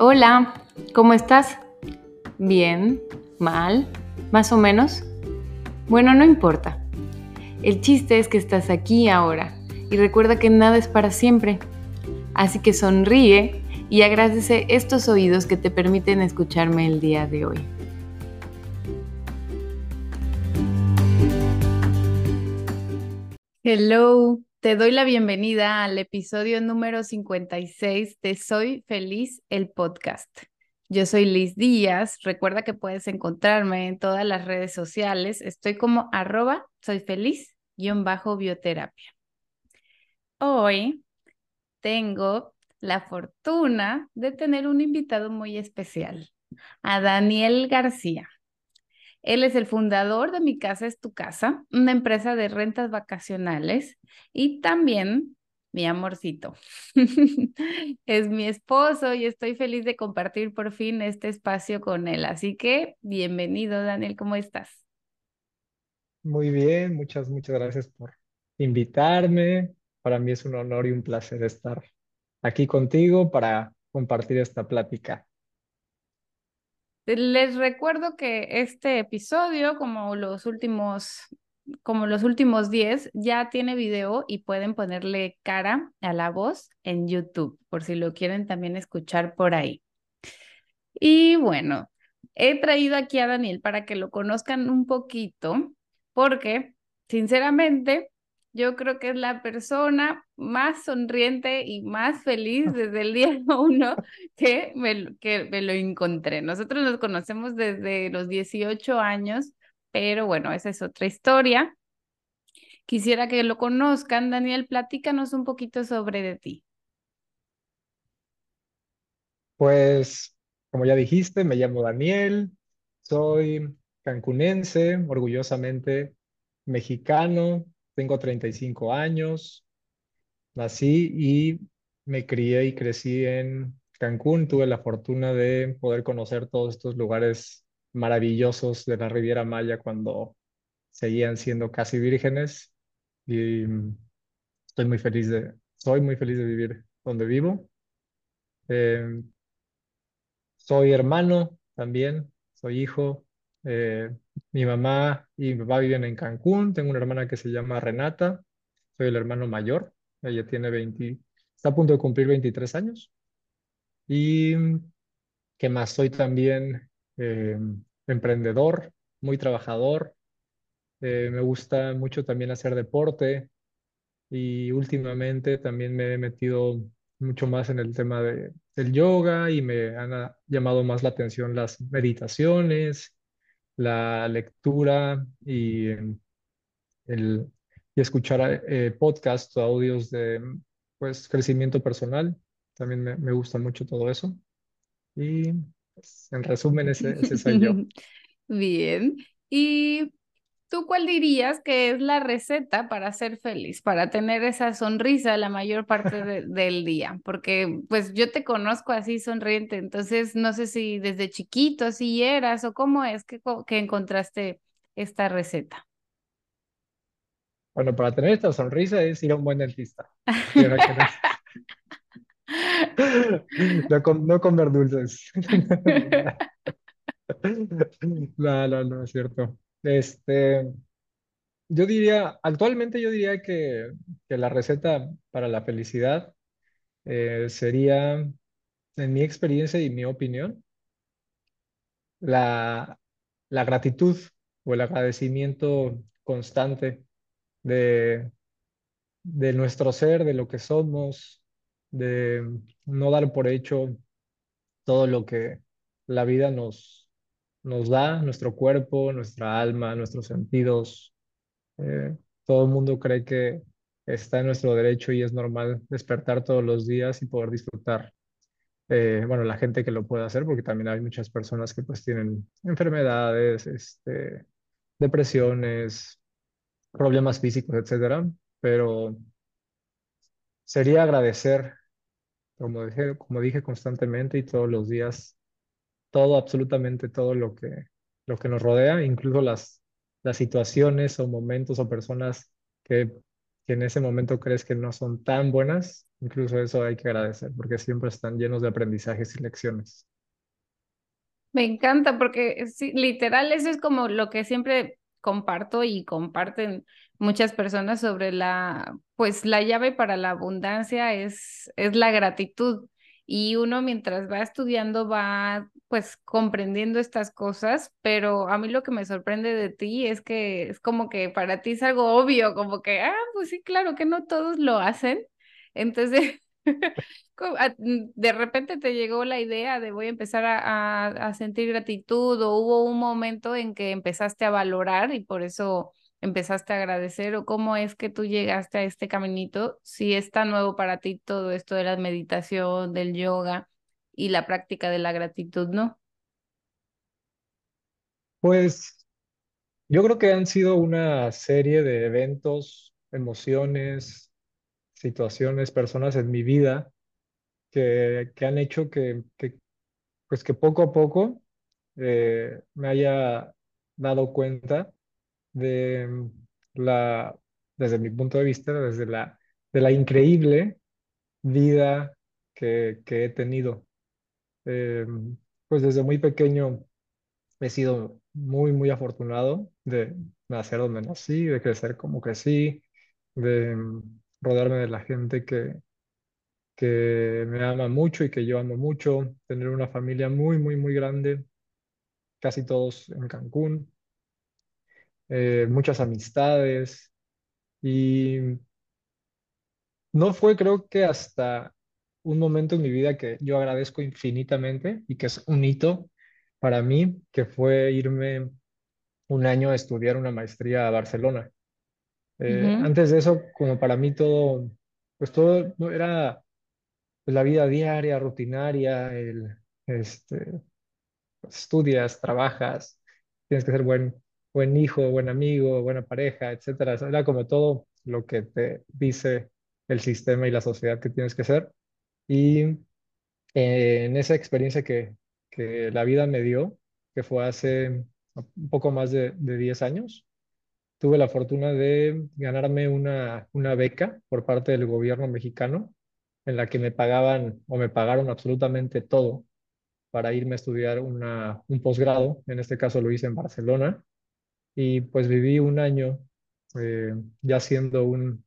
Hola, ¿cómo estás? ¿Bien? ¿Mal? ¿Más o menos? Bueno, no importa. El chiste es que estás aquí ahora y recuerda que nada es para siempre. Así que sonríe y agradece estos oídos que te permiten escucharme el día de hoy. Hello, te doy la bienvenida al episodio número 56 de Soy Feliz, el podcast. Yo soy Liz Díaz. Recuerda que puedes encontrarme en todas las redes sociales. Estoy como arroba soy feliz bajo bioterapia. Hoy tengo la fortuna de tener un invitado muy especial, a Daniel García. Él es el fundador de Mi Casa es Tu Casa, una empresa de rentas vacacionales y también mi amorcito. es mi esposo y estoy feliz de compartir por fin este espacio con él. Así que bienvenido, Daniel, ¿cómo estás? Muy bien, muchas, muchas gracias por invitarme. Para mí es un honor y un placer estar aquí contigo para compartir esta plática. Les recuerdo que este episodio, como los últimos, como los últimos 10, ya tiene video y pueden ponerle cara a la voz en YouTube, por si lo quieren también escuchar por ahí. Y bueno, he traído aquí a Daniel para que lo conozcan un poquito, porque sinceramente yo creo que es la persona más sonriente y más feliz desde el día uno que me, que me lo encontré. Nosotros nos conocemos desde los 18 años, pero bueno, esa es otra historia. Quisiera que lo conozcan. Daniel, platícanos un poquito sobre de ti. Pues, como ya dijiste, me llamo Daniel, soy cancunense, orgullosamente mexicano, tengo 35 años, nací y me crié y crecí en Cancún. Tuve la fortuna de poder conocer todos estos lugares maravillosos de la Riviera Maya cuando seguían siendo casi vírgenes. Y estoy muy feliz de, soy muy feliz de vivir donde vivo. Eh, soy hermano también, soy hijo. Eh, mi mamá y mi papá viven en Cancún. Tengo una hermana que se llama Renata. Soy el hermano mayor. Ella tiene 20, está a punto de cumplir 23 años. Y que más soy también eh, emprendedor, muy trabajador. Eh, me gusta mucho también hacer deporte y últimamente también me he metido mucho más en el tema de, del yoga y me han llamado más la atención las meditaciones la lectura y, el, y escuchar eh, podcasts o audios de pues, crecimiento personal. También me, me gusta mucho todo eso. Y pues, en resumen, ese, ese soy yo. Bien. ¿Y ¿Tú cuál dirías que es la receta para ser feliz, para tener esa sonrisa la mayor parte del día? Porque pues yo te conozco así sonriente, entonces no sé si desde chiquito así eras o cómo es que, que encontraste esta receta. Bueno, para tener esta sonrisa es ir a un buen dentista. No, comer dulces. No, no, no, es cierto. Este, yo diría, actualmente yo diría que, la receta para la felicidad eh, sería, en mi experiencia y mi opinión, la, la gratitud o el agradecimiento constante de, de nuestro ser, de lo que somos, de no dar por hecho todo lo que la vida nos, nos da nuestro cuerpo, nuestra alma, nuestros sentidos. Eh, todo el mundo cree que está en nuestro derecho y es normal despertar todos los días y poder disfrutar. Eh, bueno, la gente que lo puede hacer, porque también hay muchas personas que pues tienen enfermedades, este, depresiones, problemas físicos, etcétera, pero sería agradecer, como dije, como dije constantemente y todos los días, todo, absolutamente todo lo que, lo que nos rodea, incluso las, las situaciones o momentos o personas que en ese momento crees que no son tan buenas, incluso eso hay que agradecer, porque siempre están llenos de aprendizajes y lecciones. Me encanta porque sí, literal eso es como lo que siempre comparto y comparten muchas personas sobre la, pues la llave para la abundancia es, es la gratitud. Y uno mientras va estudiando va pues comprendiendo estas cosas, pero a mí lo que me sorprende de ti es que es como que para ti es algo obvio, como que, ah, pues sí, claro que no todos lo hacen. Entonces, Mm, de repente te llegó la idea de voy a empezar a, a, sentir gratitud o hubo un momento en que empezaste a valorar y por eso empezaste a agradecer o cómo es que tú llegaste a este caminito, si es tan nuevo para ti todo esto de la meditación, del yoga y la práctica de la gratitud, ¿no? Pues yo creo que han sido una serie de eventos, emociones, situaciones, personas en mi vida que, que han hecho que, pues que poco a poco eh, me haya dado cuenta de mm, la, desde mi punto de vista, desde la, de la increíble vida que, que he tenido. Eh, pues desde muy pequeño he sido muy, muy afortunado de nacer donde nací, de crecer como crecí, de mm, rodearme de la gente que, que me ama mucho y que yo amo mucho, tener una familia muy, muy, muy grande, casi todos en Cancún, eh, muchas amistades y no fue creo que hasta un momento en mi vida que yo agradezco infinitamente y que es un hito para mí, que fue irme un año a estudiar una maestría a Barcelona. Eh, antes de eso, como para mí todo, pues todo era pues, la vida diaria, rutinaria, el, este, estudias, trabajas, tienes que ser buen, buen hijo, buen amigo, buena pareja, etcétera. Era como todo lo que te dice el sistema y la sociedad que tienes que ser. Y eh, en esa experiencia que, la vida me dio, que fue hace un poco más de, de 10 años, tuve la fortuna de ganarme una, beca por parte del gobierno mexicano en la que me pagaban o me pagaron absolutamente todo para irme a estudiar un posgrado. En este caso lo hice en Barcelona y pues viví un año eh, ya siendo un,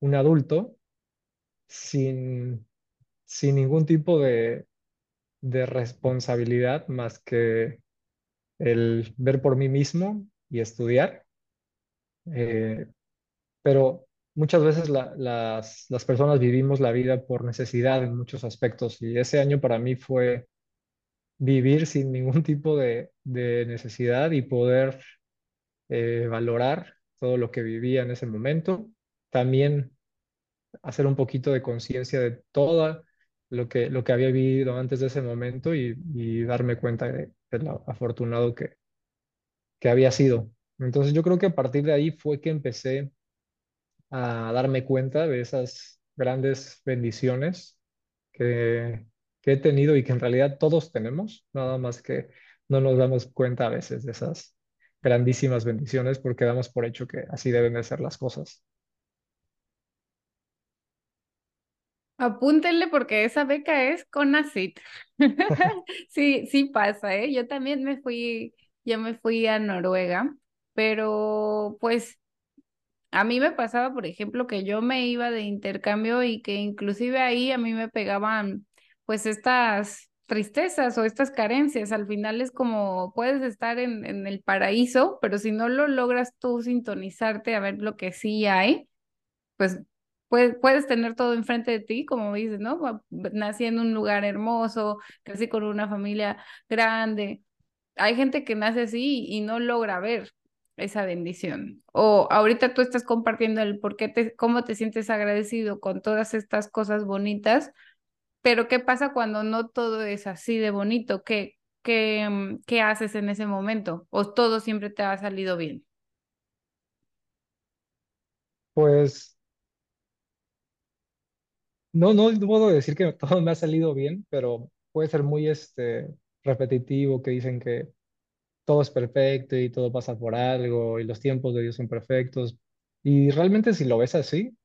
un adulto sin, sin ningún tipo de, de responsabilidad más que el ver por mí mismo y estudiar. Eh, pero muchas veces las, las personas vivimos la vida por necesidad en muchos aspectos y ese año para mí fue vivir sin ningún tipo de, de necesidad y poder eh, valorar todo lo que vivía en ese momento. También hacer un poquito de conciencia de todo lo que, lo que había vivido antes de ese momento y, darme cuenta de, de, lo afortunado que, que había sido. Entonces yo creo que a partir de ahí fue que empecé a darme cuenta de esas grandes bendiciones que, que he tenido y que en realidad todos tenemos, nada más que no nos damos cuenta a veces de esas grandísimas bendiciones porque damos por hecho que así deben de ser las cosas. Apúntenle porque esa beca es con ACIT. sí, sí pasa, ¿eh? Yo también me fui, yo me fui a Noruega, pero pues a mí me pasaba, por ejemplo, que yo me iba de intercambio y que inclusive ahí a mí me pegaban pues estas tristezas o estas carencias. Al final es como puedes estar en, el paraíso, pero si no lo logras tú sintonizarte a ver lo que sí hay, pues puedes, puedes tener todo enfrente de ti, como dices, ¿no? Nací en un lugar hermoso, crecí con una familia grande. Hay gente que nace así y no logra ver esa bendición. O ahorita tú estás compartiendo el por qué te, cómo te sientes agradecido con todas estas cosas bonitas, pero ¿qué pasa cuando no todo es así de bonito? ¿Qué, qué, mm, qué haces en ese momento? ¿O todo siempre te ha salido bien? Pues no, no puedo decir que todo me ha salido bien, pero puede ser muy este, repetitivo que dicen que todo es perfecto y todo pasa por algo y los tiempos de Dios son perfectos. Y realmente si lo ves así,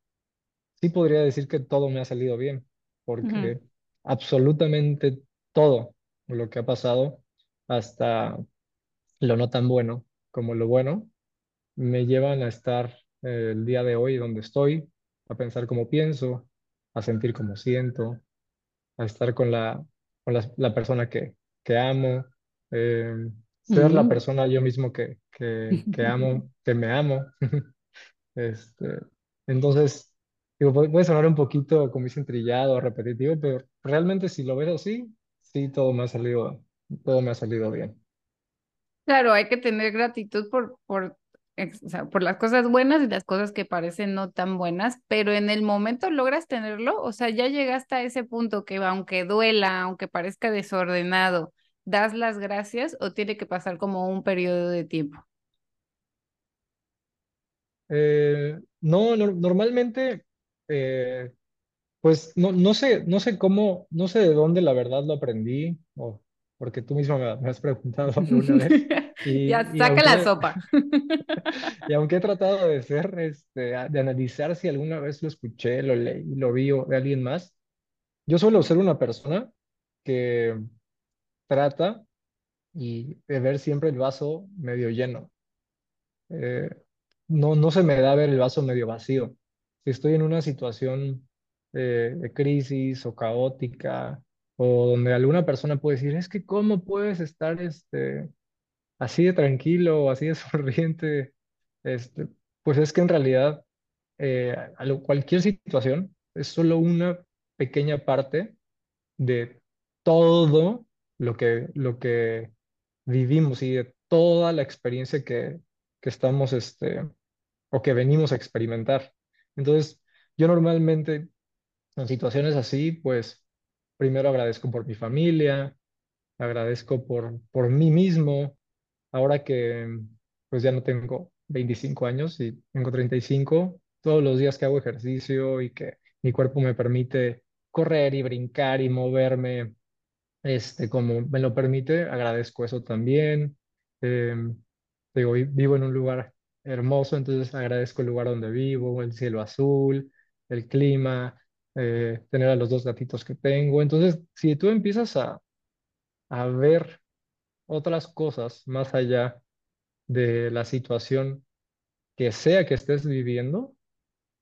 sí podría decir que todo me ha salido bien, Porque absolutamente todo lo que ha pasado, hasta lo no tan bueno como lo bueno, me llevan a estar eh, el día de hoy donde estoy, a pensar como pienso, a sentir como siento, a estar con la, con la, la persona que, que amo, eh, ser la persona yo mismo que, que, que amo, que me amo. Este, entonces, digo, puede, sonar un poquito, como dicen, trillado, repetitivo, pero realmente si lo ves así, sí, todo me ha salido, todo me ha salido bien. Claro, hay que tener gratitud por, por, o sea, por las cosas buenas y las cosas que parecen no tan buenas, pero en el momento logras tenerlo, o sea, ya llegaste a ese punto que aunque duela, aunque parezca desordenado, das las gracias o tiene que pasar como un periodo de tiempo. Eh, no, no- normalmente, eh, pues no, no sé, no sé cómo, no sé de dónde la verdad lo aprendí, o porque tú misma me, me has preguntado alguna vez, Ya, y, y saca la sopa. y aunque he tratado de ser, este, de analizar si alguna vez lo escuché, lo leí, lo vi o de alguien más, yo suelo ser una persona que trata y de ver siempre el vaso medio lleno. Eh, no, no se me da ver el vaso medio vacío. Si estoy en una situación eh, de crisis o caótica, o donde alguna persona puede decir, es que ¿cómo puedes estar este, así de tranquilo o así de sonriente? Este, pues es que en realidad eh, cualquier situación es solo una pequeña parte de todo lo que, lo que vivimos y de toda la experiencia que, que estamos, este, o que venimos a experimentar. Entonces, yo normalmente en situaciones así, pues primero agradezco por mi familia, agradezco por, por mí mismo, ahora que pues ya no tengo 25 años y tengo 35, todos los días que hago ejercicio y que mi cuerpo me permite correr y brincar y moverme este, como me lo permite, agradezco eso también. Em, digo, vi- vivo en un lugar hermoso, entonces agradezco el lugar donde vivo, el cielo azul, el clima, eh, tener a los dos gatitos que tengo. Entonces, si tú empiezas a, a ver otras cosas más allá de la situación que sea que estés viviendo,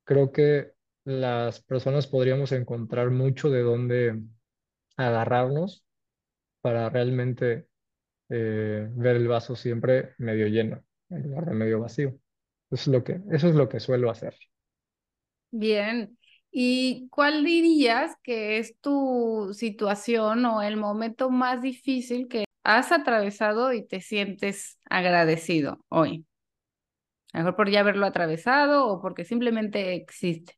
creo que las personas podríamos encontrar mucho de dónde agarrarnos para realmente eh, ver el vaso siempre medio lleno, en lugar de medio vacío. Eso es lo que, eso es lo que suelo hacer. Bien. ¿Y cuál dirías que es tu situación o el momento más difícil que has atravesado y te sientes agradecido hoy? A lo mejor por ya haberlo atravesado o porque simplemente existe.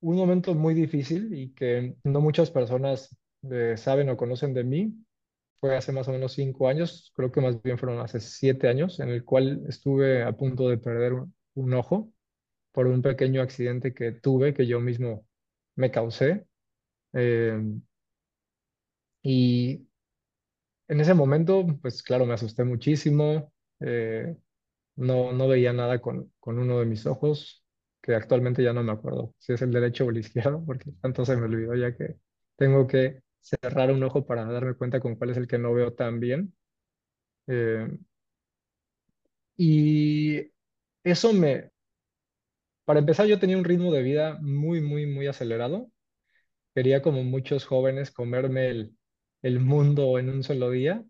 Un momento muy difícil y que no muchas personas eh, saben o conocen de mí fue hace más o menos cinco años, creo que más bien fueron hace siete años, en el cual estuve a punto de perder un, un ojo por un pequeño accidente que tuve, que yo mismo me causé. Eh, y en ese momento, pues claro, me asusté muchísimo. eh, No, no veía nada con, con uno de mis ojos, que actualmente ya no me acuerdo si es el derecho o el izquierdo, porque tanto se me olvidó ya que tengo que cerrar un ojo para darme cuenta con cuál es el que no veo tan bien. Eh, y eso me, para empezar, yo tenía un ritmo de vida muy, muy, muy acelerado. Quería, como muchos jóvenes, comerme el, el mundo en un solo día.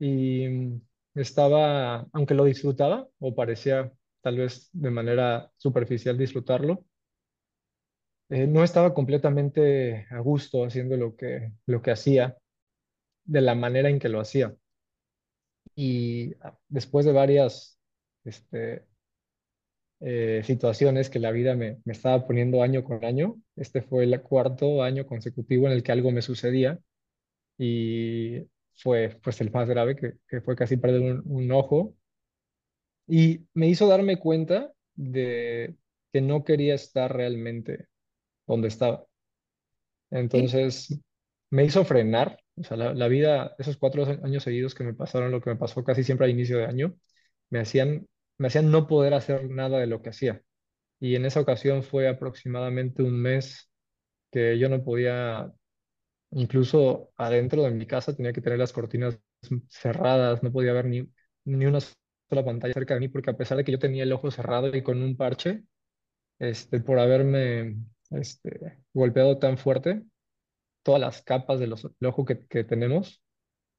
Y mm, estaba, aunque lo disfrutaba, o parecía tal vez de manera superficial disfrutarlo, eh, no estaba completamente a gusto haciendo lo que, lo que hacía, de la manera en que lo hacía. Y ah, después de varias este, eh, situaciones que la vida me, me estaba poniendo año con año, este fue el cuarto año consecutivo en el que algo me sucedía y fue pues el más grave, que, que fue casi perder un, un ojo Y me hizo darme cuenta de que no quería estar realmente donde estaba. ¿sí? Entonces me hizo frenar. O sea, la, la vida, esos cuatro años seguidos que me pasaron, lo que me pasó casi siempre a inicio de año, me hacían, me hacían no poder hacer nada de lo que hacía. y en esa ocasión fue aproximadamente un mes que yo no podía, incluso adentro de mi casa tenía que tener las cortinas cerradas, no podía ver ni, ni una sola pantalla cerca de mí porque a pesar de que yo tenía el ojo cerrado y con un parche, este, por haberme este, golpeado tan fuerte, todas las capas del ojo que, que tenemos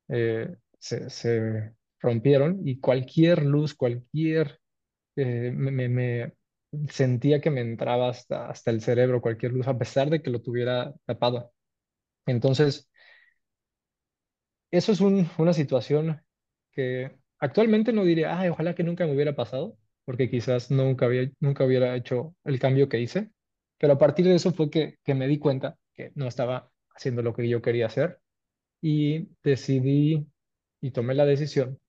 eh, se, rompieron y cualquier luz, cualquier, eh, me, sentía que me entraba hasta, hasta el cerebro, cualquier luz, a pesar de que lo tuviera tapado. Entonces, eso es un, una situación que actualmente no diría, ay, ojalá que nunca me hubiera pasado, porque quizás nunca, había, nunca hubiera hecho el cambio que hice, pero a partir de eso fue que, me di cuenta que no estaba haciendo lo que yo quería hacer y decidí y tomé la decisión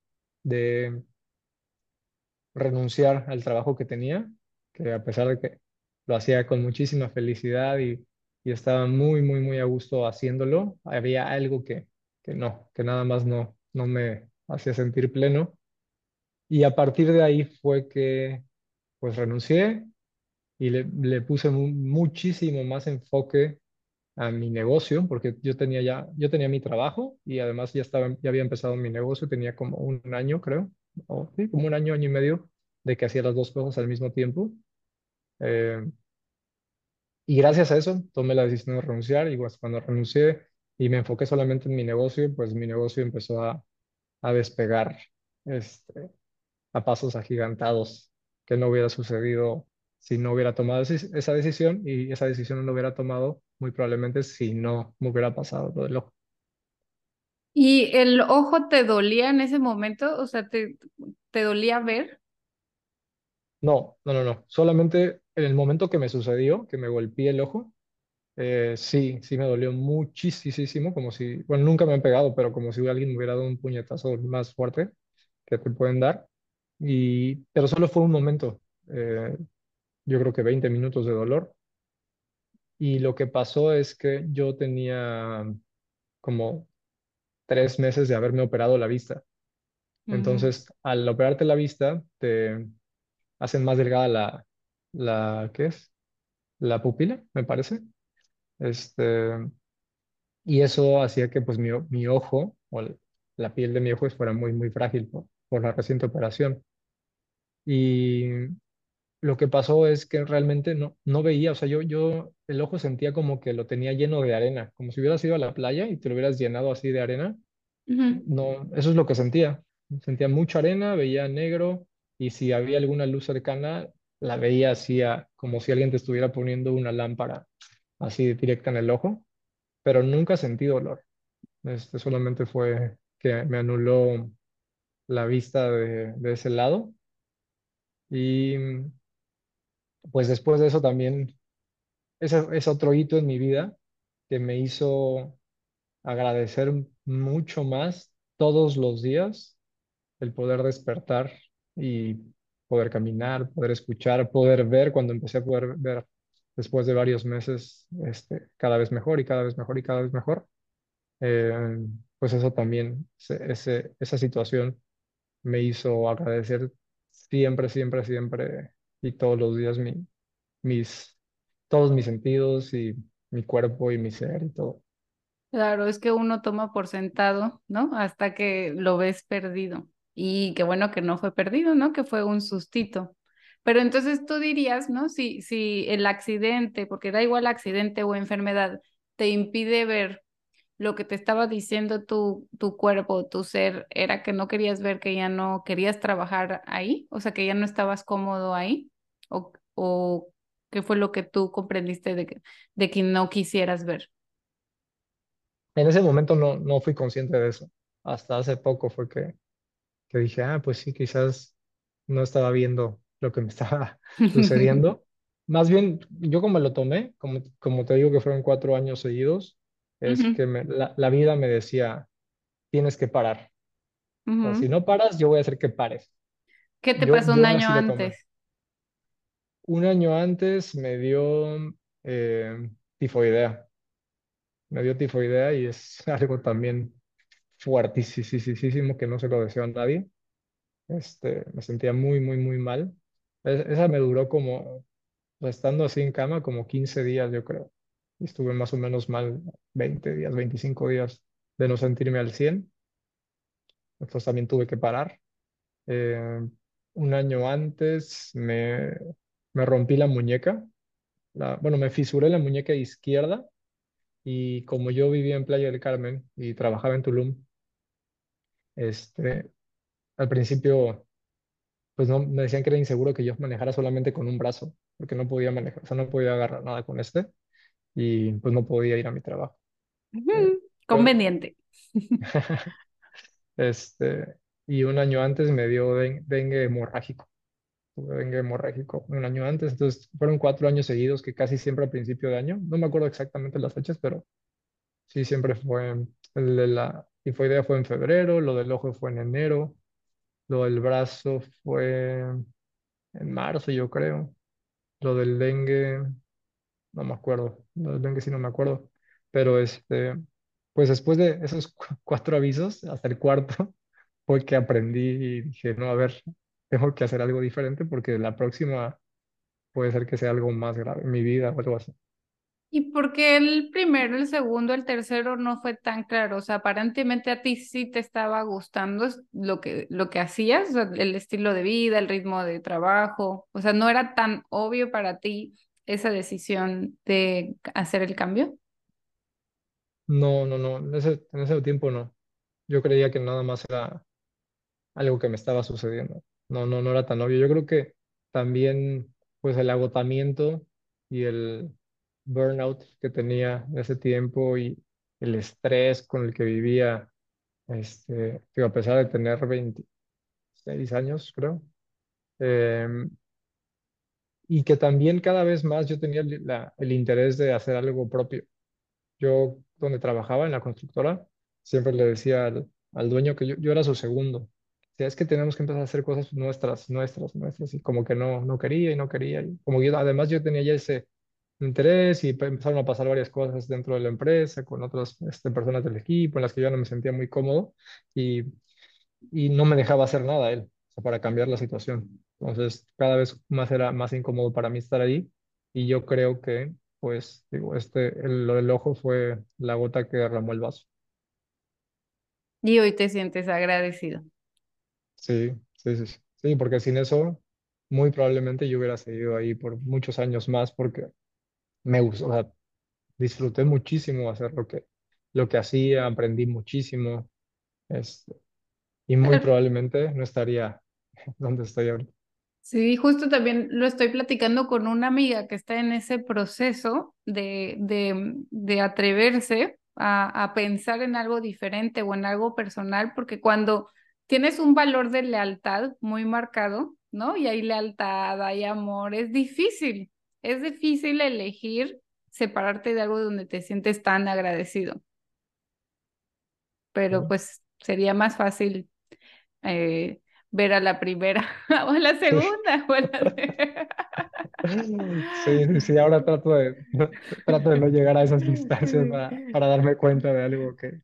de renunciar al trabajo que tenía, que a pesar de que lo hacía con muchísima felicidad y, y estaba muy, muy, muy a gusto haciéndolo, había algo que, que no, que nada más no, no me hacía sentir pleno. Y a partir de ahí fue que pues renuncié y le, puse muchísimo más enfoque a mi negocio, porque yo tenía ya, yo tenía mi trabajo y además ya estaba, ya había empezado mi negocio, tenía como un año, creo, o sí, como un año, año y medio de que hacía las dos cosas al mismo tiempo. Eh, y gracias a eso tomé la decisión de renunciar y pues, cuando renuncié y me enfoqué solamente en mi negocio, pues mi negocio empezó a, a despegar este, a pasos agigantados que no hubiera sucedido si no hubiera tomado esa decisión y esa decisión no lo hubiera tomado muy probablemente si no me hubiera pasado lo del ojo. ¿Y el ojo te dolía en ese momento? O sea, ¿te, te dolía ver? No, no, no, no. Solamente en el momento que me sucedió, que me golpeé el ojo, eh, sí, sí me dolió muchísimo, como si, bueno, nunca me han pegado, pero como si alguien me hubiera dado un puñetazo más fuerte que te pueden dar. Y, pero solo fue un momento, eh, yo creo que 20 minutos de dolor. Y lo que pasó es que yo tenía como tres meses de haberme operado la vista. Entonces, al operarte la vista, te hacen más delgada la, la, ¿qué es? La pupila, me parece. Este, y eso hacía que pues mi, mi ojo o la piel de mi ojo fuera muy, muy frágil por, por la reciente operación. Y lo que pasó es que realmente no, no veía, o sea, yo, yo el ojo sentía como que lo tenía lleno de arena, como si hubieras ido a la playa y te lo hubieras llenado así de arena. No, eso es lo que sentía. Sentía mucha arena, veía negro y si había alguna luz cercana, la veía así como si alguien te estuviera poniendo una lámpara así directa en el ojo, pero nunca sentí dolor. Este solamente fue que me anuló la vista de, de ese lado. Y pues después de eso también, ese es otro hito en mi vida que me hizo agradecer mucho más todos los días el poder despertar y poder caminar, poder escuchar, poder ver, cuando empecé a poder ver después de varios meses, este, cada vez mejor y cada vez mejor y cada vez mejor, eh, pues eso también, ese, esa situación me hizo agradecer siempre, siempre, siempre y todos los días mi, mis, todos mis sentidos y mi cuerpo y mi ser y todo. Claro, es que uno toma por sentado, ¿no? Hasta que lo ves perdido. Y qué bueno que no fue perdido, ¿no? Que fue un sustito. Pero entonces tú dirías, ¿no? Si, si el accidente, porque da igual accidente o enfermedad, te impide ver lo que te estaba diciendo tu, tu cuerpo, tu ser, era que no querías ver, que ya no querías trabajar ahí, o sea, que ya no estabas cómodo ahí, o, o qué fue lo que tú comprendiste de que, de que no quisieras ver. En ese momento no, no fui consciente de eso. Hasta hace poco fue que, que dije, ah, pues sí, quizás no estaba viendo lo que me estaba sucediendo. Más bien, yo como lo tomé, como, como te digo que fueron cuatro años seguidos, es que me, la, la, vida me decía, tienes que parar. o si no paras, yo voy a hacer que pares. ¿Qué te yo, pasó un año antes? Un año antes me dio eh, tifoidea. Me dio tifoidea y es algo también fuertísimo que no se lo deseo a nadie. Este, me sentía muy, muy, muy mal. esa me duró como estando así en cama como 15 días, yo creo. Y estuve más o menos mal 20 días, 25 días de no sentirme al 100. Entonces también tuve que parar. Eh, un año antes me, me rompí la muñeca. La, bueno, me fisuré la muñeca izquierda y como yo vivía en Playa del Carmen y trabajaba en Tulum, este, al principio pues no, me decían que era inseguro que yo manejara solamente con un brazo, porque no podía manejar, o sea, no podía agarrar nada con este y pues no podía ir a mi trabajo. Eh, Conveniente. este, y un año antes me dio den- dengue hemorrágico. Tuve dengue hemorrágico un año antes, entonces fueron cuatro años seguidos que casi siempre a principio de año, no me acuerdo exactamente las fechas, pero sí siempre fue, el de la tifoidea fue en febrero, lo del ojo fue en enero, lo del brazo fue en marzo, yo creo, lo del dengue, no me acuerdo, lo del dengue sí no me acuerdo, pero este, pues después de esos cu- cuatro avisos, hasta el cuarto, fue que aprendí y dije, no, a ver, tengo que hacer algo diferente porque la próxima puede ser que sea algo más grave en mi vida o algo así. ¿Y por qué el primero, el segundo, el tercero no fue tan claro? O sea, aparentemente a ti sí te estaba gustando lo que, lo que hacías, el estilo de vida, el ritmo de trabajo. O sea, no era tan obvio para ti esa decisión de hacer el cambio. No, no, no, en ese, en ese tiempo no. Yo creía que nada más era algo que me estaba sucediendo. No, no, no era tan obvio. Yo creo que también, pues el agotamiento y el burnout que tenía en ese tiempo y el estrés con el que vivía, este, que a pesar de tener 26 años, creo, em, y que también cada vez más yo tenía el, interés de hacer algo propio. Yo, donde trabajaba en la constructora, siempre le decía al, al dueño que yo, yo era su segundo. O sea, es que tenemos que empezar a hacer cosas nuestras, nuestras, nuestras, y como que no, no quería y no quería. Y como yo, además yo tenía ya ese interés y pe- empezaron a pasar varias cosas dentro de la empresa, con otras este, personas del equipo, en las que yo no me sentía muy cómodo y, y no me dejaba hacer nada él, para cambiar la situación. Entonces, cada vez más era más incómodo para mí estar ahí y yo creo que, pues, digo, este, el- lo del ojo fue la gota que derramó el vaso. Y hoy te sientes agradecido. Sí, sí, sí, sí, Sí, porque sin eso, muy probablemente yo hubiera seguido ahí por muchos años más porque me gustó, o sea, disfruté muchísimo hacer lo que, lo que hacía, aprendí muchísimo, este, y muy probablemente no estaría donde estoy ahorita. Sí, justo también lo estoy platicando con una amiga que está en ese proceso de, de, de atreverse a, a pensar en algo diferente o en algo personal, porque cuando tienes un valor de lealtad muy marcado, ¿no? Y hay lealtad, hay amor, es difícil, es difícil elegir separarte de algo donde te sientes tan agradecido, pero pues sería más fácil eh, ver a la primera o a la segunda o a la Sí, sí, sí, ahora trato de, trato de no llegar a esas distancias para, para darme cuenta de algo que,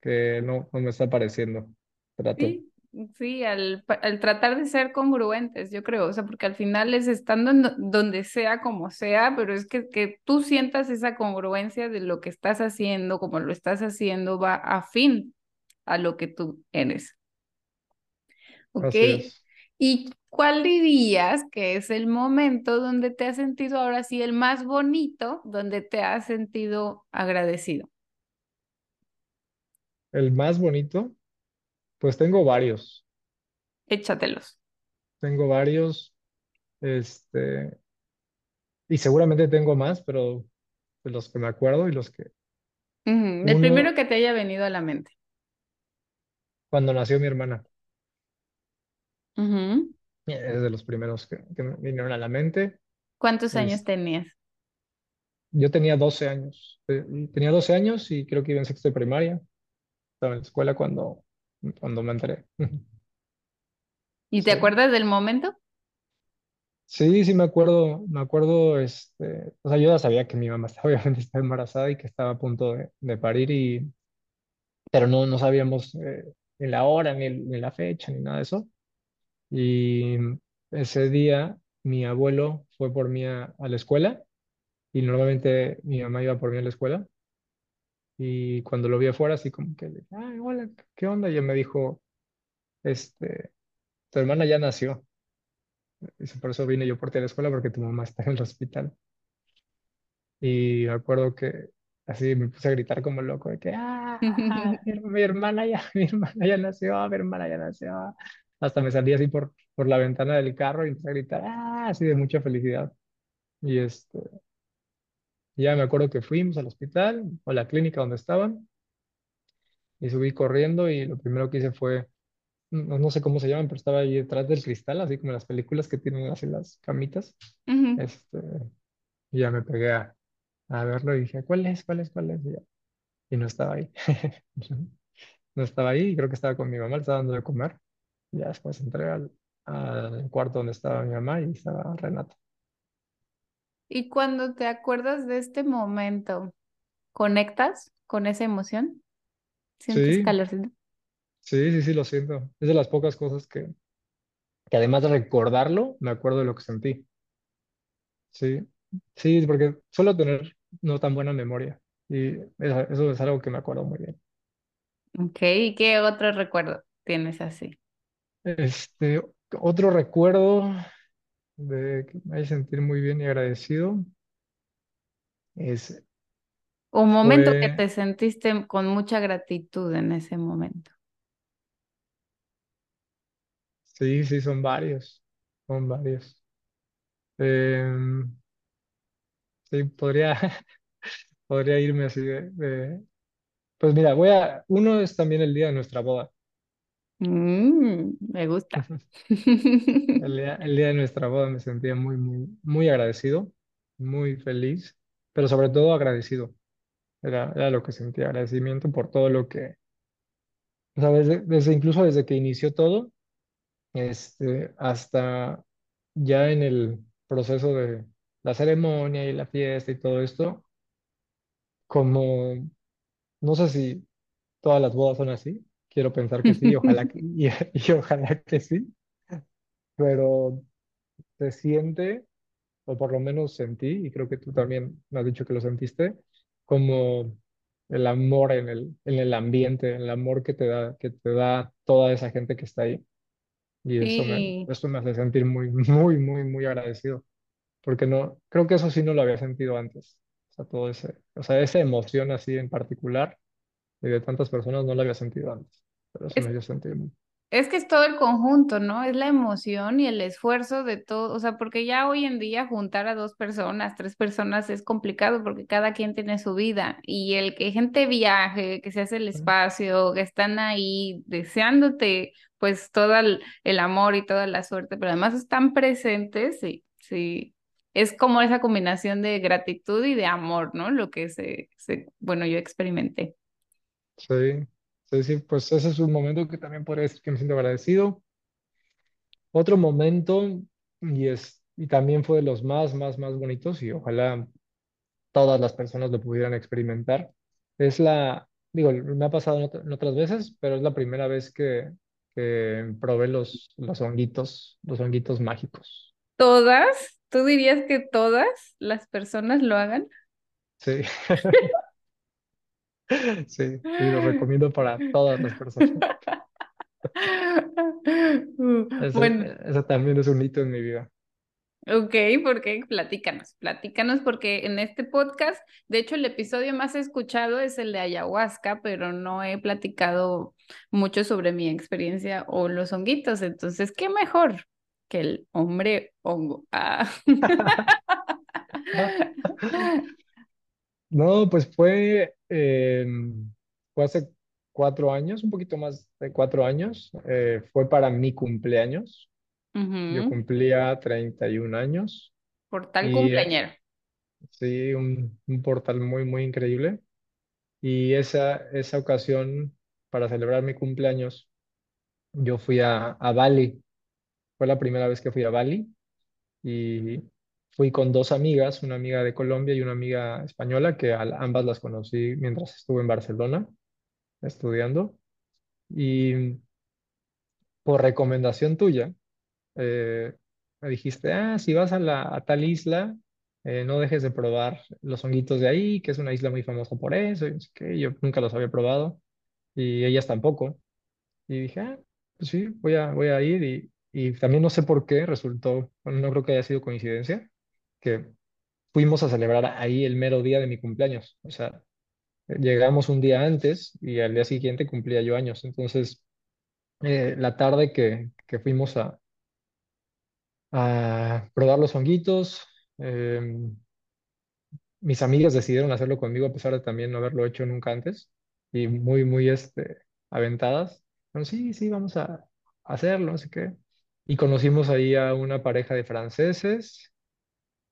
que no, no me está pareciendo. Trato. Sí, sí, al, al tratar de ser congruentes, yo creo, o sea, porque al final es estando en donde sea como sea, pero es que, que tú sientas esa congruencia de lo que estás haciendo, como lo estás haciendo, va afín a lo que tú eres, ¿ok? ¿Y cuál dirías que es el momento donde te has sentido ahora sí el más bonito, donde te has sentido agradecido? El más bonito, pues tengo varios. Échatelos. Tengo varios, este, y seguramente tengo más, pero de los que me acuerdo y los que... El primero que te haya venido a la mente. cuando nació mi hermana, Ujú. es de los primeros que, que me vinieron a la mente. ¿Cuántos años Es, tenías? yo tenía 12 años. eh, Tenía 12 años y creo que iba en sexto de primaria. Estaba en la escuela cuando, cuando me enteré. ¿Y te Sí. acuerdas del momento? Sí, sí me acuerdo, me acuerdo, este, o sea, yo ya sabía que mi mamá estaba, obviamente estaba embarazada y que estaba a punto de, de parir, y, pero no, no sabíamos eh, ni la hora, ni, el- ni la fecha, ni nada de eso. Y ese día mi abuelo fue por mí a, a la escuela y normalmente mi mamá iba por mí a la escuela y cuando lo vi afuera así como que, le ay, hola, ¿qué onda? Y él me dijo, este, tu hermana ya nació. Dice, por eso vine yo por ti a la escuela porque tu mamá está en el hospital. Y me acuerdo que así me puse a gritar como loco de que, ah, mi hermana ya, mi hermana ya nació, mi hermana ya nació. Hasta me salí así por, por la ventana del carro y empecé a gritar, ah, así de mucha felicidad. Y este, ya me acuerdo que fuimos al hospital o a la clínica donde estaban y subí corriendo y lo primero que hice fue, no, no sé cómo se llaman, pero estaba ahí detrás del cristal, así como en las películas que tienen así las camitas. Este, y ya me pegué a, a verlo y dije, ¿cuál es? ¿Cuál es? ¿Cuál es? Y, ya- y no estaba ahí. No estaba ahí, y creo que estaba con mi mamá, le estaba dando de comer. Ya después entré al, al cuarto donde estaba mi mamá y estaba Renata. Y cuando te acuerdas de este momento, ¿conectas con esa emoción? ¿Sientes Sí, calorcito? sí, sí, sí, lo siento. Es de las pocas cosas que, que además de recordarlo, me acuerdo de lo que sentí. Sí, sí, porque suelo tener no tan buena memoria y eso es algo que me acuerdo muy bien. Ok, ¿y qué otro recuerdo tienes así? Este, otro recuerdo de que me hace sentir muy bien y agradecido es, Un momento que fue, te sentiste con mucha gratitud en ese momento. sí, sí, son varios, son varios. Em, sí, podría, podría irme así de, de- Pues mira, voy a, uno es también el día de nuestra boda. Mm, me gusta. El día, el día de nuestra boda me sentía muy, muy, muy agradecido, muy feliz, pero sobre todo agradecido. Era, era lo que sentía, agradecimiento por todo lo que, o sea, desde, desde- incluso desde que inició todo, este, hasta ya en el proceso de la ceremonia y la fiesta y todo esto, como, no sé si todas las bodas son así, quiero pensar que sí, ojalá que, y, y ojalá que sí, pero se siente o por lo menos sentí, y creo que tú también me has dicho que lo sentiste, como el amor en el, en el ambiente, el amor que te da, que te da toda esa gente que está ahí. Y eso me, eso me hace sentir muy, muy, muy, muy agradecido, porque no, creo que eso sí no lo había sentido antes. O sea, todo ese, o sea, esa emoción así en particular y de tantas personas no la había sentido antes, pero eso es. Es que es todo el conjunto, ¿no? Es la emoción y el esfuerzo de todo, o sea, porque ya hoy en día juntar a dos personas, tres personas es complicado porque cada quien tiene su vida y el que gente viaje, que se hace el espacio, que están ahí deseándote pues todo el, el amor y toda la suerte, pero además están presentes, sí, sí. Es como esa combinación de gratitud y de amor, ¿no? Lo que se, se, bueno, yo experimenté. Sí, sí, sí, pues ese es un momento que también podría decir que me siento agradecido. Otro momento, y, es, y también fue de los más, más, más bonitos, y ojalá todas las personas lo pudieran experimentar, es la, digo, me ha pasado en, en otras veces, pero es la primera vez que, que probé los, los honguitos, los honguitos mágicos. ¿Todas? ¿Tú dirías que todas las personas lo hagan? Sí, sí, sí, los recomiendo para todas las personas. Ese, Bueno, ese también es un hito en mi vida. ok, porque platícanos, platícanos, porque en este podcast, de hecho, el episodio más escuchado es el de ayahuasca, pero no he platicado mucho sobre mi experiencia o los honguitos, entonces, ¿qué mejor que el hombre hongo? Ah. No, pues fue, eh, fue hace cuatro años, un poquito más de cuatro años. eh, fue para mi cumpleaños. Yo Ujú, cumplía 31 años Por tal y eh, cumpleañero. sí, un, un portal muy, muy increíble. Y esa, esa ocasión, para celebrar mi cumpleaños, yo fui a, a Bali. Fue la primera vez que fui a Bali y fui con dos amigas, una amiga de Colombia y una amiga española, que ambas las conocí mientras estuve en Barcelona estudiando. Y por recomendación tuya, eh, me dijiste, ah, si vas a, la, a tal isla, eh, no dejes de probar los honguitos de ahí, que es una isla muy famosa por eso, y qué, yo nunca los había probado, y ellas tampoco. Y dije, ah, pues sí, voy a, voy a ir, y, y también no sé por qué resultó, no creo que haya sido coincidencia, que fuimos a celebrar ahí el mero día de mi cumpleaños. O sea, llegamos un día antes y al día siguiente cumplía yo años. Entonces, eh, la tarde que, que fuimos a, a probar los honguitos, em, mis amigas decidieron hacerlo conmigo a pesar de también no haberlo hecho nunca antes y muy, muy este, aventadas. Bueno, sí, sí, vamos a hacerlo, sé qué. Y conocimos ahí a una pareja de franceses,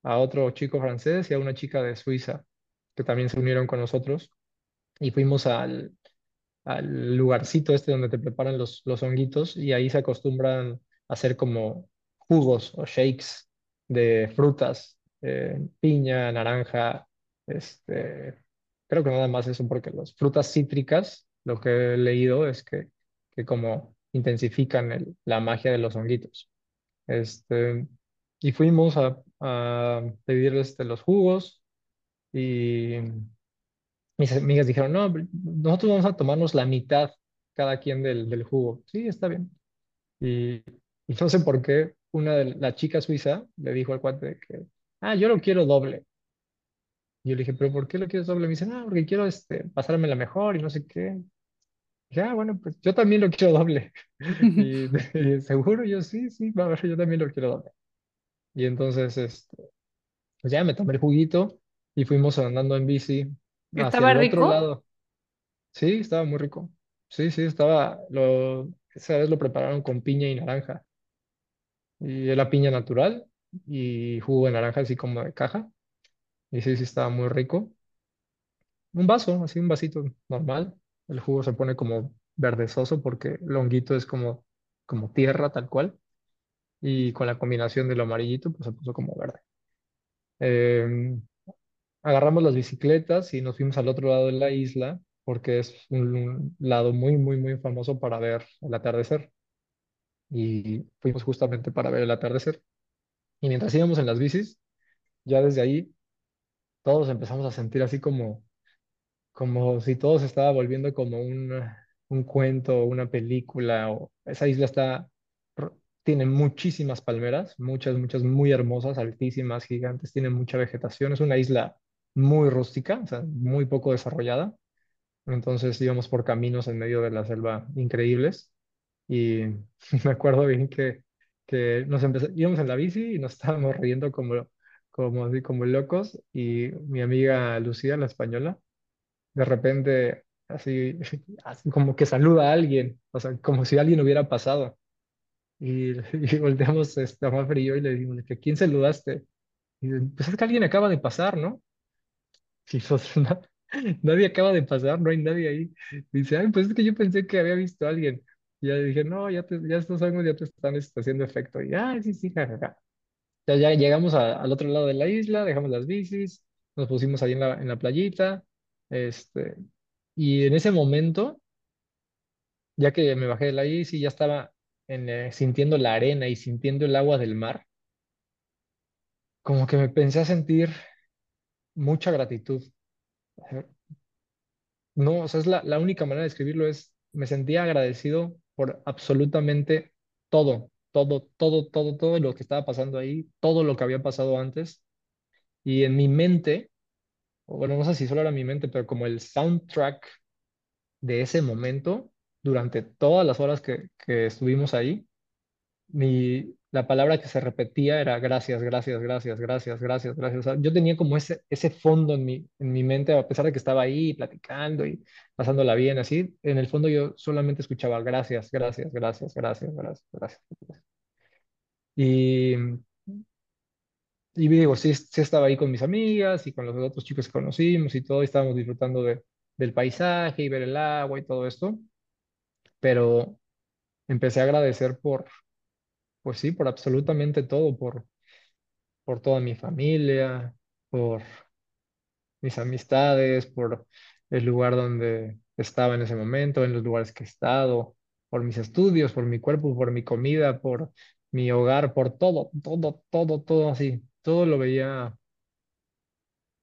a otro chico francés y a una chica de Suiza que también se unieron con nosotros y fuimos al, al lugarcito este donde te preparan los, los honguitos y ahí se acostumbran a hacer como jugos o shakes de frutas, eh, piña, naranja, este, creo que nada más eso porque las frutas cítricas, lo que he leído es que, que como intensifican la magia de los honguitos. Este, y fuimos a, a pedir este, los jugos y mis amigas dijeron, no, nosotros vamos a tomarnos la mitad cada quien del, del jugo. Sí, está bien. Y, y no sé por qué una de la chica suiza le dijo al cuate que, ah, yo lo quiero doble. Y yo le dije, pero ¿por qué lo quieres doble? Me dice, no, porque quiero este, pasármela mejor y no sé qué. Dije, ah, bueno, pues yo también lo quiero doble. Y, y seguro, yo sí, sí, va a ver, yo también lo quiero doble. Y entonces, este, pues ya me tomé el juguito y fuimos andando en bici hacia ¿Estaba el otro rico? lado. Sí, estaba muy rico. Sí, sí, estaba, lo, esa vez lo prepararon con piña y naranja. Y era piña natural y jugo de naranja así como de caja. Y sí, sí, estaba muy rico. Un vaso, así un vasito normal. El jugo se pone como verdezoso porque el honguito es como, como tierra tal cual. Y con la combinación de lo amarillito, pues se puso como verde. Em, agarramos las bicicletas y nos fuimos al otro lado de la isla porque es un lado muy, muy, muy famoso para ver el atardecer. Y fuimos justamente para ver el atardecer. Y mientras íbamos en las bicis, ya desde ahí todos empezamos a sentir así como, como si todo se estaba volviendo como un, un cuento, una película. O, esa isla está, tiene muchísimas palmeras, muchas, muchas muy hermosas, altísimas, gigantes, tiene mucha vegetación. Es una isla muy rústica, o sea, muy poco desarrollada. Entonces íbamos por caminos en medio de la selva increíbles. Y me acuerdo bien que, que nos empezó, íbamos en la bici y nos estábamos riendo como, como, como locos. Y mi amiga Lucía, la española, de repente así, así como que saluda a alguien, o sea, como si alguien hubiera pasado. Y, y volteamos este, a Maffer y y le decimos, ¿que quién saludaste? Y dice, pues es que alguien acaba de pasar, ¿no? Y nosotros, "Na- nadie acaba de pasar, no hay nadie ahí. Dice, ay, pues es que yo pensé que había visto a alguien. Y ya dije, no, ya, te, ya estos hongos ya te están este, haciendo efecto. Y, ah, sí, sí, jajaja. Ya, ya llegamos a- al otro lado de la isla, dejamos las bicis, nos pusimos ahí en la, en la playita. Este, y en ese momento, ya que me bajé de la bici, ya estaba en, eh, sintiendo la arena y sintiendo el agua del mar, como que me pensé a sentir mucha gratitud. No, o sea, es la, la única manera de escribirlo es, me sentía agradecido por absolutamente todo, todo, todo, todo, todo lo que estaba pasando ahí, todo lo que había pasado antes. Y en mi mente, bueno, no sé si solo era mi mente, pero como el soundtrack de ese momento, durante todas las horas que, que estuvimos ahí, mi, la palabra que se repetía era gracias, gracias, gracias, gracias, gracias, gracias. O sea, yo tenía como ese, ese fondo en mi, en mi mente, a pesar de que estaba ahí platicando y pasándola bien, así, en el fondo yo solamente escuchaba gracias, gracias, gracias, gracias, gracias, gracias. Y, y digo, sí, sí estaba ahí con mis amigas y con los otros chicos que conocimos y todo, y estábamos disfrutando de, del paisaje y ver el agua y todo esto, pero empecé a agradecer por, pues sí, por absolutamente todo, por por toda mi familia, por mis amistades, por el lugar donde estaba en ese momento, en los lugares que he estado, por mis estudios, por mi cuerpo, por mi comida, por mi hogar, por todo, todo, todo, todo así. Todo lo veía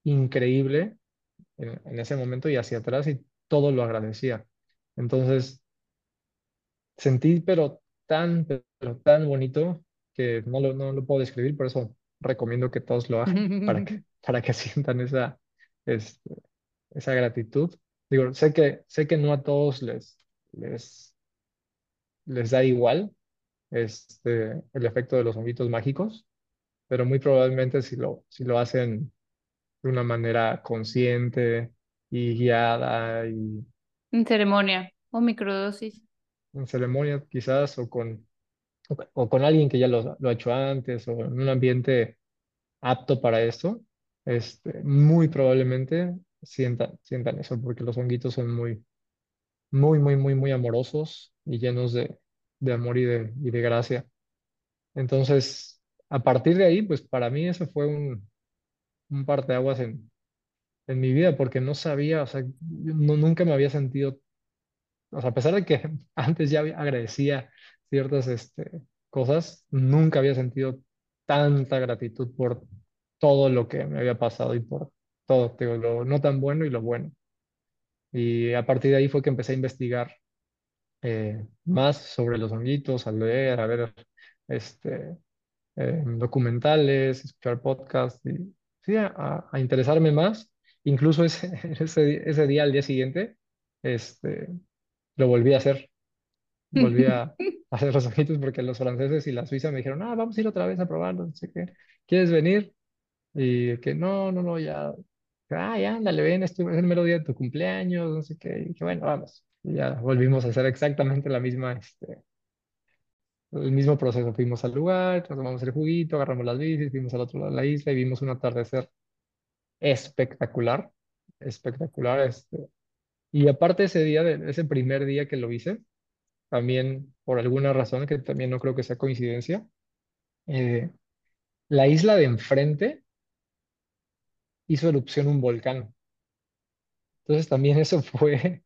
increíble en, en ese momento y hacia atrás y todo lo agradecía. Entonces, sentí, pero tan, pero tan bonito que no lo, no lo puedo describir, por eso recomiendo que todos lo hagan para que, para que sientan esa, este, esa gratitud. Digo, sé que, sé que no a todos les, les, les da igual este, el efecto de los honguitos mágicos, pero muy probablemente si lo, si lo hacen de una manera consciente y guiada y En ceremonia o microdosis. En ceremonia quizás o con, o con alguien que ya lo, lo ha hecho antes o en un ambiente apto para esto, este, muy probablemente sientan, sientan eso, porque los honguitos son muy, muy, muy, muy, muy amorosos y llenos de, de amor y de, y de gracia. Entonces, a partir de ahí, pues para mí eso fue un, un parteaguas en, en mi vida, porque no sabía, o sea, no, nunca me había sentido, o sea, a pesar de que antes ya agradecía ciertas este, cosas, nunca había sentido tanta gratitud por todo lo que me había pasado y por todo, digo, lo no tan bueno y lo bueno. Y a partir de ahí fue que empecé a investigar eh, más sobre los honguitos, a leer, a ver este, eh, documentales, escuchar podcasts y sí, a, a interesarme más. Incluso ese, ese, ese día, al día siguiente, este, lo volví a hacer. Volví a hacer los ojitos porque los franceses y la Suiza me dijeron, ah, vamos a ir otra vez a probarlo, no sé qué. ¿Quieres venir? Y que no, no, no, ya, ah, ya, ándale, ven, es, tu- es el mero día de tu cumpleaños, no sé qué. Y dije, bueno, vamos. Y ya volvimos a hacer exactamente la misma, este, el mismo proceso. Fuimos al lugar, tomamos el juguito, agarramos las bicis, fuimos al otro lado de la isla y vimos un atardecer espectacular, espectacular. Este. Y aparte ese día, ese primer día que lo hice, también por alguna razón que también no creo que sea coincidencia, eh, la isla de enfrente hizo erupción un volcán. Entonces también eso fue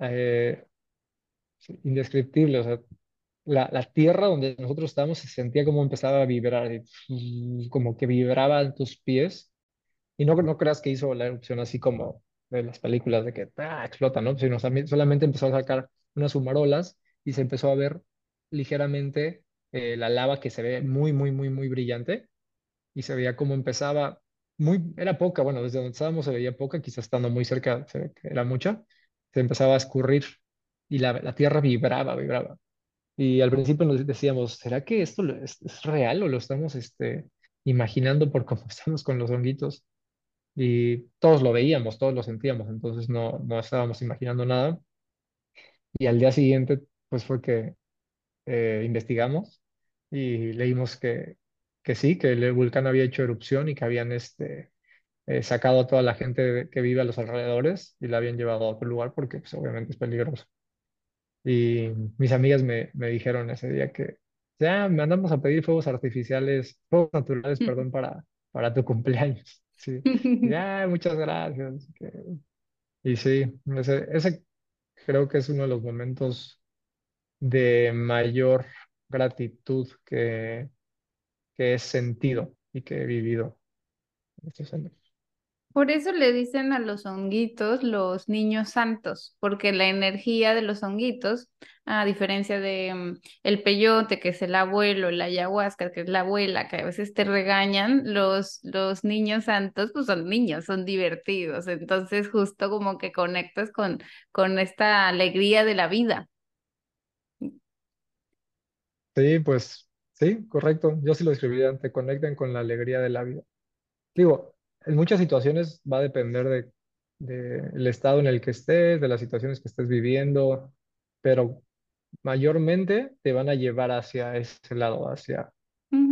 eh, indescriptible. La, la tierra donde nosotros estábamos se sentía como empezaba a vibrar, como que vibraba en tus pies. Y no, no creas que hizo la erupción así como de las películas de que ah, explota, ¿no? Sino también- solamente empezó a sacar unas humarolas y se empezó a ver ligeramente eh, la lava que se ve muy, muy, muy, muy brillante y se veía como empezaba, muy, era poca, bueno, desde donde estábamos se veía poca, quizás estando muy cerca se ve que era mucha, se empezaba a escurrir y la, tierra vibraba, vibraba. Y al principio nos decíamos, ¿será que esto es real o lo estamos este, imaginando por cómo estamos con los honguitos? Y todos lo veíamos, todos lo sentíamos, entonces no, no estábamos imaginando nada. Y al día siguiente, pues fue que eh, investigamos y leímos que, que sí, que el volcán había hecho erupción y que habían este, eh, sacado a toda la gente que vive a los alrededores y la habían llevado a otro lugar porque pues, obviamente es peligroso. Y mis amigas me, me dijeron ese día que ya mandamos a pedir fuegos artificiales, fuegos naturales, perdón, para, para tu cumpleaños. Sí, ya, muchas gracias. Y sí, ese, ese creo que es uno de los momentos de mayor gratitud que, que he sentido y que he vivido en estos años. Por eso le dicen a los honguitos los niños santos, porque la energía de los honguitos, a diferencia de mm, el peyote, que es el abuelo, la ayahuasca, que es la abuela, que a veces te regañan, los, los niños santos, pues son niños, son divertidos. Entonces, justo como que conectas con, con esta alegría de la vida. Sí, pues sí, correcto. Yo sí lo escribiría, te conectan con la alegría de la vida. Digo, en muchas situaciones va a depender de, del estado en el que estés, de las situaciones que estés viviendo, pero mayormente te van a llevar hacia ese lado, hacia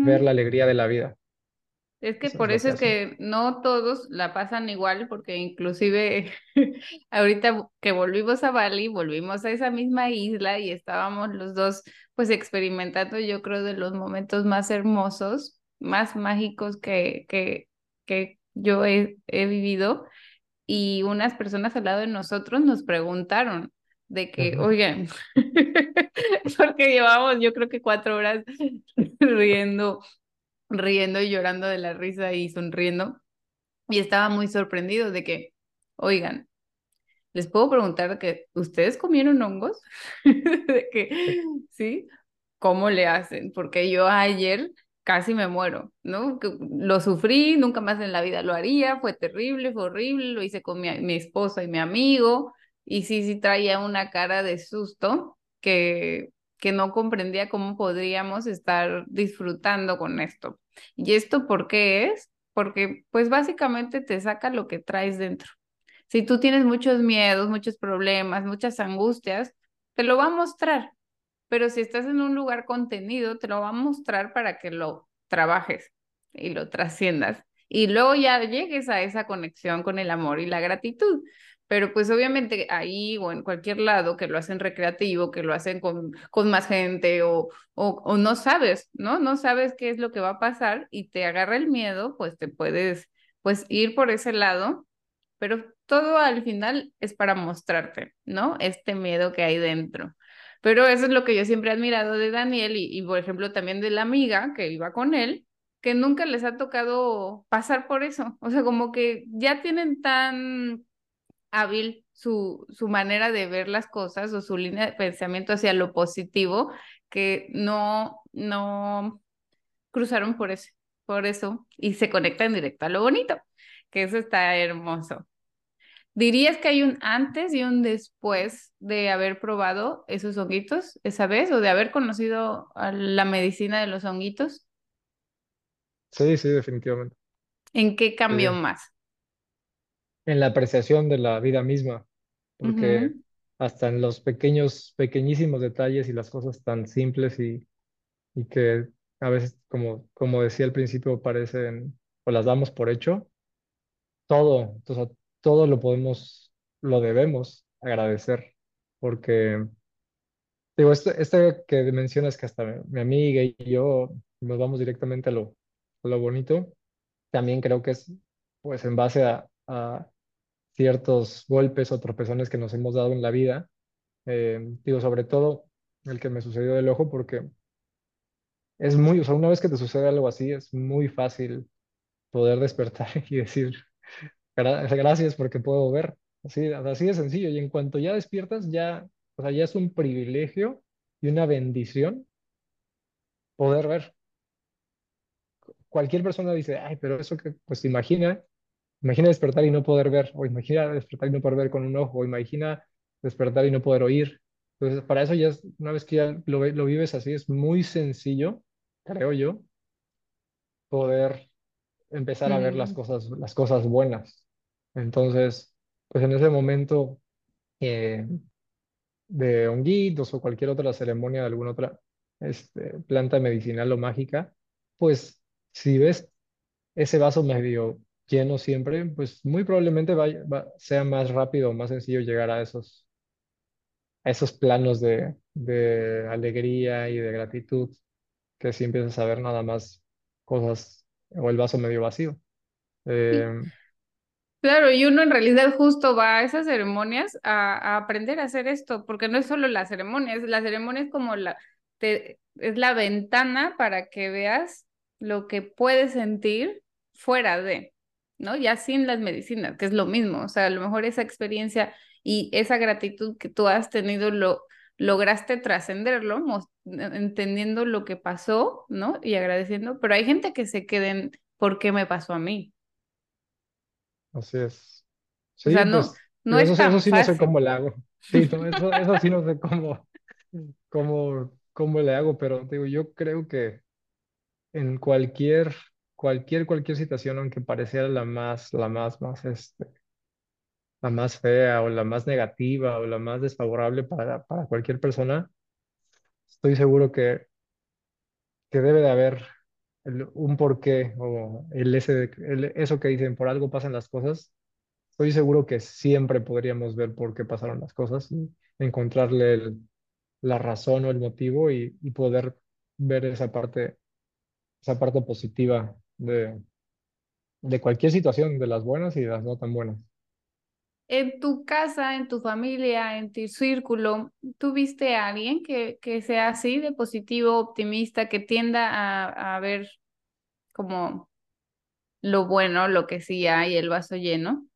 ver Ujú. la alegría de la vida. Es que Eso es por lo eso que es hacen. que no todos la pasan igual, porque inclusive ahorita que volvimos a Bali, volvimos a esa misma isla y estábamos los dos pues experimentando yo creo de los momentos más hermosos, más mágicos que, que, que yo he, he vivido y unas personas al lado de nosotros nos preguntaron. de que, oigan, porque llevamos yo creo que cuatro horas riendo, riendo y llorando de la risa y sonriendo. Y estaba muy sorprendido de que, oigan, les puedo preguntar que, ¿ustedes comieron hongos? De que, ¿sí? ¿Cómo le hacen? Porque yo ayer casi me muero, ¿no? Lo sufrí, nunca más en la vida lo haría, fue terrible, fue horrible, lo hice con mi, mi esposa y mi amigo, y sí, sí traía una cara de susto que, que no comprendía cómo podríamos estar disfrutando con esto. ¿Y esto por qué es? Porque pues básicamente te saca lo que traes dentro. Si tú tienes muchos miedos, muchos problemas, muchas angustias, te lo va a mostrar pero si estás en un lugar contenido, te lo va a mostrar para que lo trabajes y lo trasciendas. Y luego ya llegues a esa conexión con el amor y la gratitud. Pero pues obviamente ahí o en cualquier lado que lo hacen recreativo, que lo hacen con, con más gente o, o, o no sabes, ¿no? No sabes qué es lo que va a pasar y te agarra el miedo, pues te puedes pues ir por ese lado, pero todo al final es para mostrarte, ¿no? Este miedo que hay dentro. Pero eso es lo que yo siempre he admirado de Daniel y, por ejemplo, también de la amiga que iba con él, que nunca les ha tocado pasar por eso. O sea, como que ya tienen tan hábil su, su manera de ver las cosas o su línea de pensamiento hacia lo positivo que no, no cruzaron por eso, por eso y se conectan directo a lo bonito, que eso está hermoso. ¿Dirías que hay un antes y un después de haber probado esos honguitos esa vez o de haber conocido a la medicina de los honguitos? Sí, sí, definitivamente. ¿En qué Sí. cambió más? En la apreciación de la vida misma, porque Ujú, hasta en los pequeños, pequeñísimos detalles y las cosas tan simples y, y que a veces, como, como decía al principio, parecen o las damos por hecho, todo, o sea, todo lo podemos, lo debemos agradecer, porque digo, este, este que mencionas que hasta mi, mi amiga y yo nos vamos directamente a lo, a lo bonito, también creo que es pues en base a, a ciertos golpes o tropezones que nos hemos dado en la vida. Eh, digo, sobre todo el que me sucedió del ojo, porque es muy, o sea, una vez que te sucede algo así, es muy fácil poder despertar y decir "Gra- gracias porque puedo ver. Así, así de sencillo. Y en cuanto ya despiertas, ya, o sea, ya es un privilegio y una bendición poder ver. Cualquier persona dice, ay, pero eso que, pues imagina Imagina despertar y no poder ver, o imagina despertar y no poder ver con un ojo, o imagina despertar y no poder oír. Entonces, para eso ya es, una vez que ya lo, lo vives así, es muy sencillo, creo yo, poder empezar a ver las cosas, las cosas buenas. Entonces, pues en ese momento eh, de honguitos o cualquier otra ceremonia de alguna otra este, planta medicinal o mágica, pues si ves ese vaso medio lleno siempre, pues muy probablemente vaya- va- sea más rápido o más sencillo llegar a esos, a esos planos de, de alegría y de gratitud, que si empiezas a ver nada más cosas o el vaso medio vacío. sí. Eh, Claro, y uno en realidad justo va a esas ceremonias a, a aprender a hacer esto, porque no es solo la ceremonia, es, la ceremonia es como la, te- es la ventana para que veas lo que puedes sentir fuera de, ¿no? Ya sin las medicinas, que es lo mismo, o sea, a lo mejor esa experiencia y esa gratitud que tú has tenido, lo lograste trascenderlo, entendiendo lo que pasó, ¿no? Y agradeciendo, pero hay gente que se queda en, ¿por qué me pasó a mí? así es. O Sí, sea, no, pues no eso, es sí- eso tan sí no sé fácil. cómo le hago. Sí, no, eso, eso sí no sé cómo, cómo, cómo le hago, pero digo, yo creo que en cualquier, cualquier, cualquier situación, aunque pareciera la más, la más, más, este, la más fea o la más negativa o la más desfavorable para, para cualquier persona, estoy seguro que, que debe de haber el- un porqué o el ese, el- eso que dicen, por algo pasan las cosas. Estoy seguro que siempre podríamos ver por qué pasaron las cosas y encontrarle el- la razón o el motivo y, y poder ver esa parte, esa parte positiva de, de cualquier situación, de las buenas y las no tan buenas. En tu casa, en tu familia, en tu círculo, ¿tuviste a alguien que, que sea así de positivo, optimista, que tienda a, a ver como lo bueno, lo que sí hay, el vaso lleno?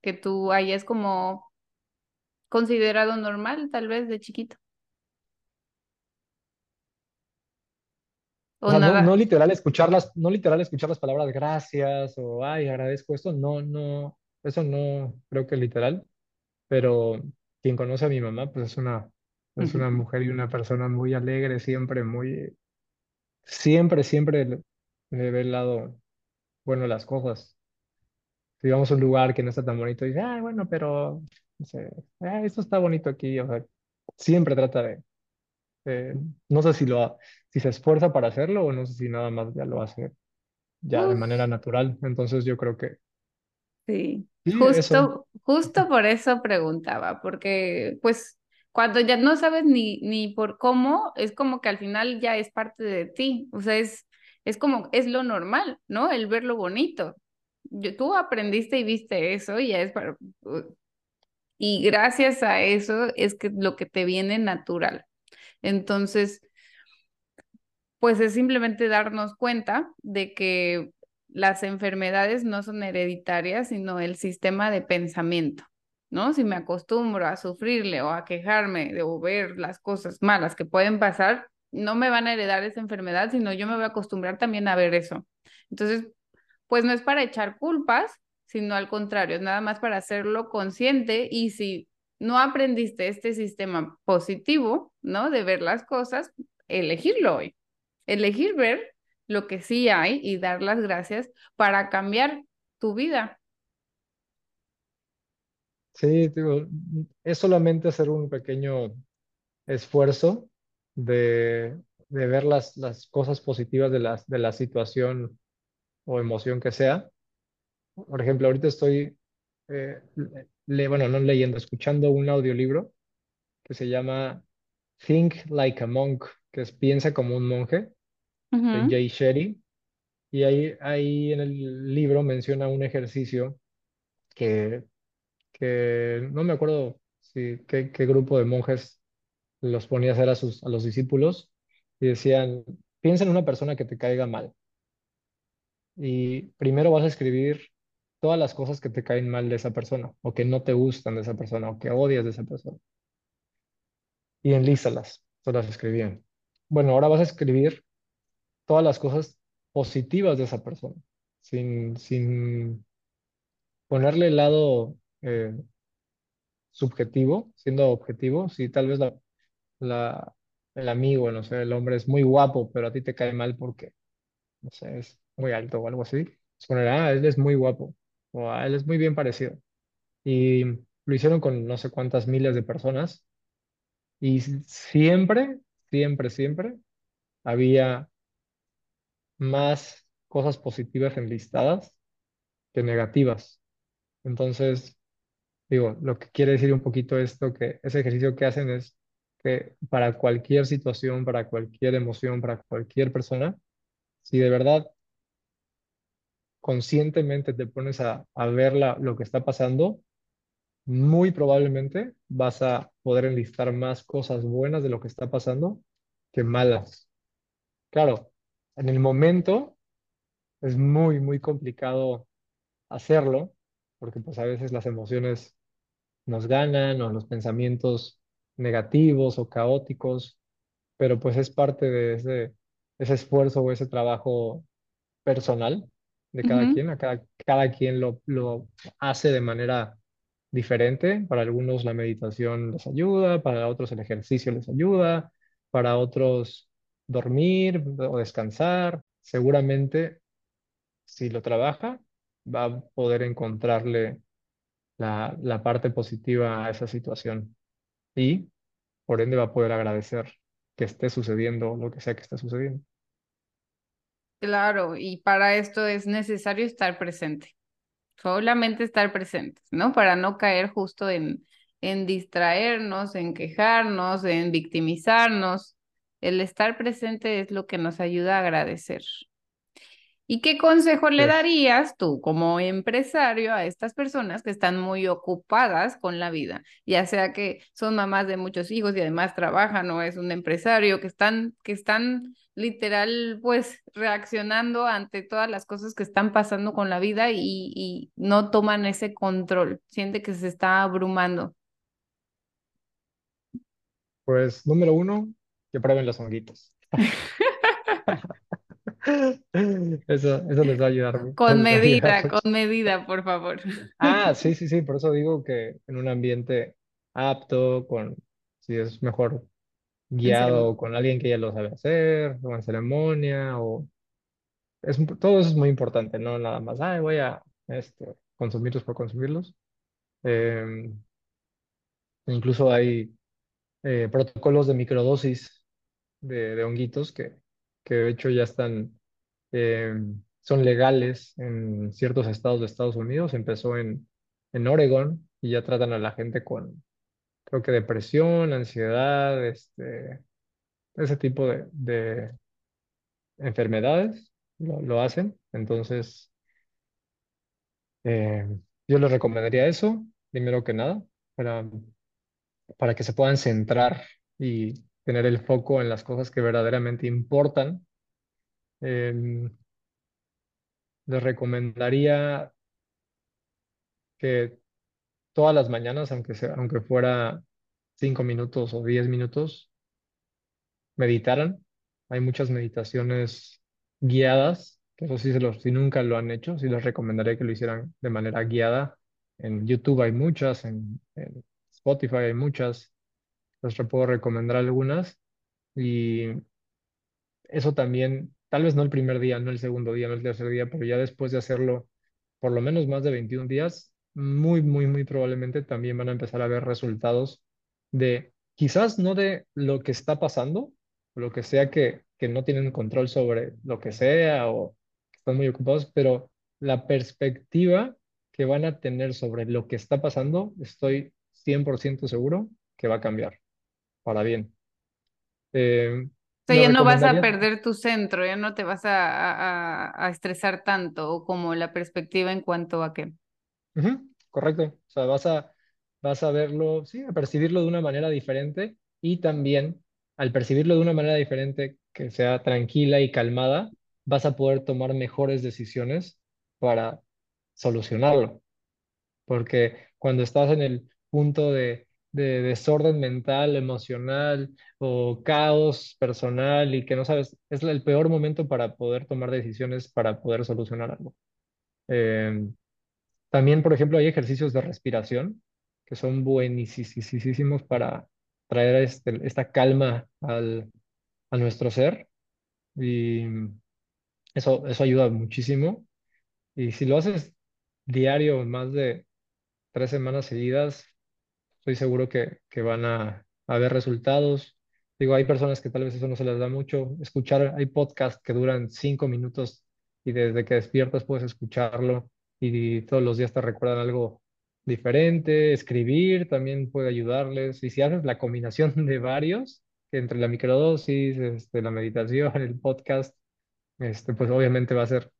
Que tú hayas como considerado normal, tal vez de chiquito. O sea, no, no literal escuchar las, no literal escuchar las palabras gracias o ay, agradezco esto, no, no, eso no creo que literal, pero quien conoce a mi mamá, pues es una, es una mujer y una persona muy alegre, siempre, muy, siempre, siempre le, le ve el lado bueno de las cosas. Si vamos a un lugar que no está tan bonito, dice, ah, bueno, pero, no sé, ah, esto está bonito aquí, o sea, siempre trata de, eh, no sé si lo, si se esfuerza para hacerlo o no sé si nada más ya lo hace ya de manera natural. Entonces yo creo que Sí, justo, justo por eso preguntaba, porque pues cuando ya no sabes ni, ni por cómo, es como que al final ya es parte de ti, o sea, es, es como, es lo normal, ¿no? El ver lo bonito. Yo, tú aprendiste y viste eso y ya es para... Y gracias a eso es que lo que te viene natural. Entonces, pues es simplemente darnos cuenta de que las enfermedades no son hereditarias, sino el sistema de pensamiento, ¿no? Si me acostumbro a sufrirle o a quejarme de ver las cosas malas que pueden pasar, no me van a heredar esa enfermedad, sino yo me voy a acostumbrar también a ver eso. Entonces, pues no es para echar culpas, sino al contrario, es nada más para hacerlo consciente y si no aprendiste este sistema positivo, ¿no? De ver las cosas, elegirlo hoy. Elegir ver lo que sí hay y dar las gracias para cambiar tu vida. Sí, es solamente hacer un pequeño esfuerzo de, de ver las, las cosas positivas de la, de la situación o emoción que sea. Por ejemplo, ahorita estoy, eh, bueno, no leyendo, escuchando un audiolibro que se llama Think Like a Monk, que es Piensa como un monje, de Jay Sherry. Y ahí, ahí en el libro menciona un ejercicio que, que no me acuerdo si, qué, qué grupo de monjes los ponía a hacer a, sus, a los discípulos y decían, piensa en una persona que te caiga mal. Y primero vas a escribir todas las cosas que te caen mal de esa persona, o que no te gustan de esa persona, o que odias de esa persona. Y enlístalas, todas las escribían. Bueno, ahora vas a escribir todas las cosas positivas de esa persona, sin, sin ponerle el lado eh, subjetivo, siendo objetivo, si tal vez la, la, el amigo, no sé, el hombre es muy guapo, pero a ti te cae mal porque, no sé, es muy alto o algo así, es poner, ah, él es muy guapo, o ah, él es muy bien parecido. Y lo hicieron con no sé cuántas miles de personas, y siempre, siempre, siempre había más cosas positivas enlistadas que negativas. Entonces, digo, lo que quiere decir un poquito esto, que ese ejercicio que hacen es que para cualquier situación, para cualquier emoción, para cualquier persona, si de verdad conscientemente te pones a, a ver lo que está pasando, muy probablemente vas a poder enlistar más cosas buenas de lo que está pasando que malas. Claro, en el momento es muy, muy complicado hacerlo, porque pues a veces las emociones nos ganan o los pensamientos negativos o caóticos, pero pues es parte de ese, ese esfuerzo o ese trabajo personal de cada quien. A cada, cada quien lo, lo hace de manera diferente. Para algunos la meditación les ayuda, para otros el ejercicio les ayuda, para otros dormir o descansar. Seguramente si lo trabaja va a poder encontrarle la, la parte positiva a esa situación y por ende va a poder agradecer que esté sucediendo lo que sea que esté sucediendo. Claro, y para esto es necesario estar presente, solamente estar presentes, ¿no? Para no caer justo en, en distraernos, en quejarnos, en victimizarnos. El estar presente es lo que nos ayuda a agradecer. ¿Y qué consejo le darías tú como empresario a estas personas que están muy ocupadas con la vida? Ya sea que son mamás de muchos hijos y además trabajan o es un empresario, que están, que están literal pues reaccionando ante todas las cosas que están pasando con la vida y, y no toman ese control, siente que se está abrumando. pues número uno, que prueben los honguitos. Eso, eso les va a ayudar, Con ayudar medida, con medida, por favor. Ah, sí, sí, sí, por eso digo que en un ambiente apto, con, si es mejor guiado con alguien que ya lo sabe hacer, o en ceremonia, o es, todo eso es muy importante, no nada más, ay, voy a este, consumirlos por consumirlos. Em, incluso hay eh, protocolos de microdosis de, honguitos que, que de hecho ya están, em, son legales en ciertos estados de Estados Unidos. Empezó en, en Oregon y ya tratan a la gente con, creo que depresión, ansiedad, este, ese tipo de, de enfermedades lo, lo hacen. Entonces, eh, yo les recomendaría eso, primero que nada, para, para que se puedan centrar y tener el foco en las cosas que verdaderamente importan. Em, les recomendaría que todas las mañanas, aunque sea, aunque fuera cinco minutos o diez minutos, meditaran. Hay muchas meditaciones guiadas, que eso sí, si nunca lo han hecho, sí les recomendaría que lo hicieran de manera guiada. En YouTube hay muchas, en, en Spotify hay muchas, les puedo recomendar algunas. Y eso también, tal vez no el primer día, no el segundo día, no el tercer día, pero ya después de hacerlo por lo menos más de 21 días, muy, muy, muy probablemente también van a empezar a ver resultados de, quizás no de lo que está pasando, lo que sea que, que no tienen control sobre lo que sea o están muy ocupados, pero la perspectiva que van a tener sobre lo que está pasando, estoy 100% seguro que va a cambiar para bien. Eh, O sea, ya no vas a perder tu centro, ya no te vas a, a, a estresar tanto, o como la perspectiva en cuanto a qué. Correcto. O sea, vas a, vas a verlo, sí, a percibirlo de una manera diferente y también al percibirlo de una manera diferente, que sea tranquila y calmada, vas a poder tomar mejores decisiones para solucionarlo. Porque cuando estás en el punto de, de desorden mental, emocional o caos personal y que no sabes, es el peor momento para poder tomar decisiones, para poder solucionar algo. Em, también, por ejemplo, hay ejercicios de respiración que son buenísimos para traer este- esta calma al, a nuestro ser y eso, eso ayuda muchísimo. Y si lo haces diario, más de tres semanas seguidas, estoy seguro que, que van a, a haber resultados. Digo, hay personas que tal vez eso no se les da mucho. Escuchar, hay podcasts que duran cinco minutos y desde que despiertas puedes escucharlo y todos los días te recuerdan algo diferente. Escribir también puede ayudarles. Y si haces la combinación de varios, entre la microdosis, este, la meditación, el podcast, este, pues obviamente va a ser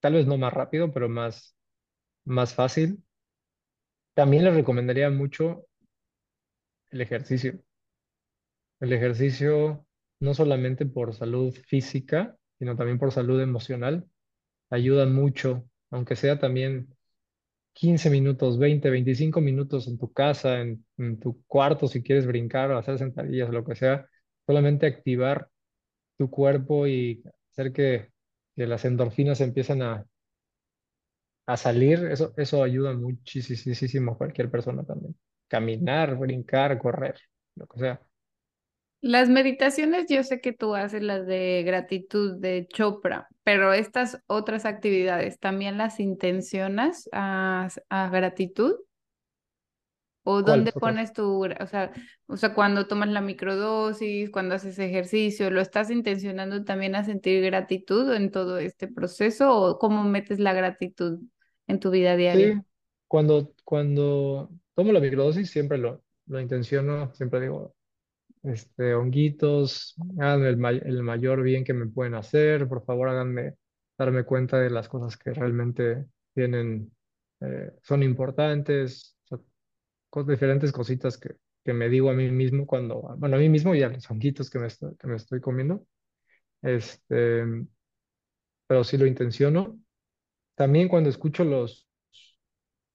tal vez no más rápido, pero más, más fácil. También les recomendaría mucho el ejercicio. El ejercicio, no solamente por salud física, sino también por salud emocional, ayuda mucho, aunque sea también 15 minutos, 20, 25 minutos en tu casa, en, tu cuarto, si quieres brincar o hacer sentadillas, lo que sea, solamente activar tu cuerpo y hacer que, que las endorfinas empiecen a, a salir, eso, eso ayuda muchísimo a cualquier persona también. Caminar, brincar, correr, lo que sea. Las meditaciones, yo sé que tú haces las de gratitud de Chopra, pero estas otras actividades, ¿también las intencionas a, a gratitud? ¿O dónde pones tu, o sea, o sea, cuando tomas la microdosis, cuando haces ejercicio, ¿lo estás intencionando también a sentir gratitud en todo este proceso o cómo metes la gratitud en tu vida Sí, diaria? cuando, cuando tomo la microdosis siempre lo, lo intenciono, siempre digo, este, honguitos, háganme el, may- el mayor bien que me pueden hacer, por favor háganme darme cuenta de las cosas que realmente tienen, eh, son importantes, o sea, cos- diferentes cositas que, que me digo a mí mismo cuando, bueno, a mí mismo y a los honguitos que me estoy, que me estoy comiendo, este, pero sí lo intenciono. También cuando escucho los,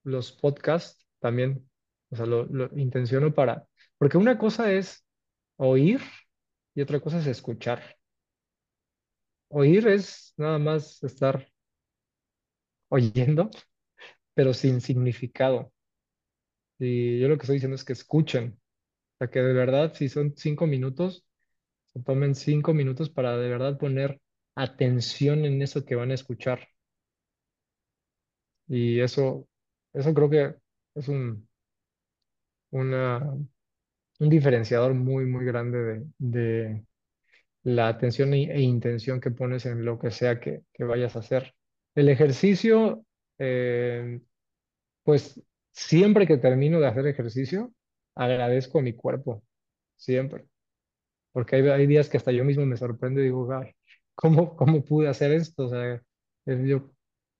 los podcasts, también, o sea, lo, lo intenciono para, porque una cosa es oír y otra cosa es escuchar. Oír es nada más estar oyendo, pero sin significado. Y yo lo que estoy diciendo es que escuchen, o sea, que de verdad, si son cinco minutos, se tomen cinco minutos para de verdad poner atención en eso que van a escuchar. Y eso, eso creo que es un, una, un diferenciador muy, muy grande de, de la atención e, e intención que pones en lo que sea que, que vayas a hacer. El ejercicio, eh, pues siempre que termino de hacer ejercicio, agradezco a mi cuerpo, siempre. porque hay, hay días que hasta yo mismo me sorprendo y digo, "Ay, ¿cómo, cómo pude hacer esto? O sea, yo,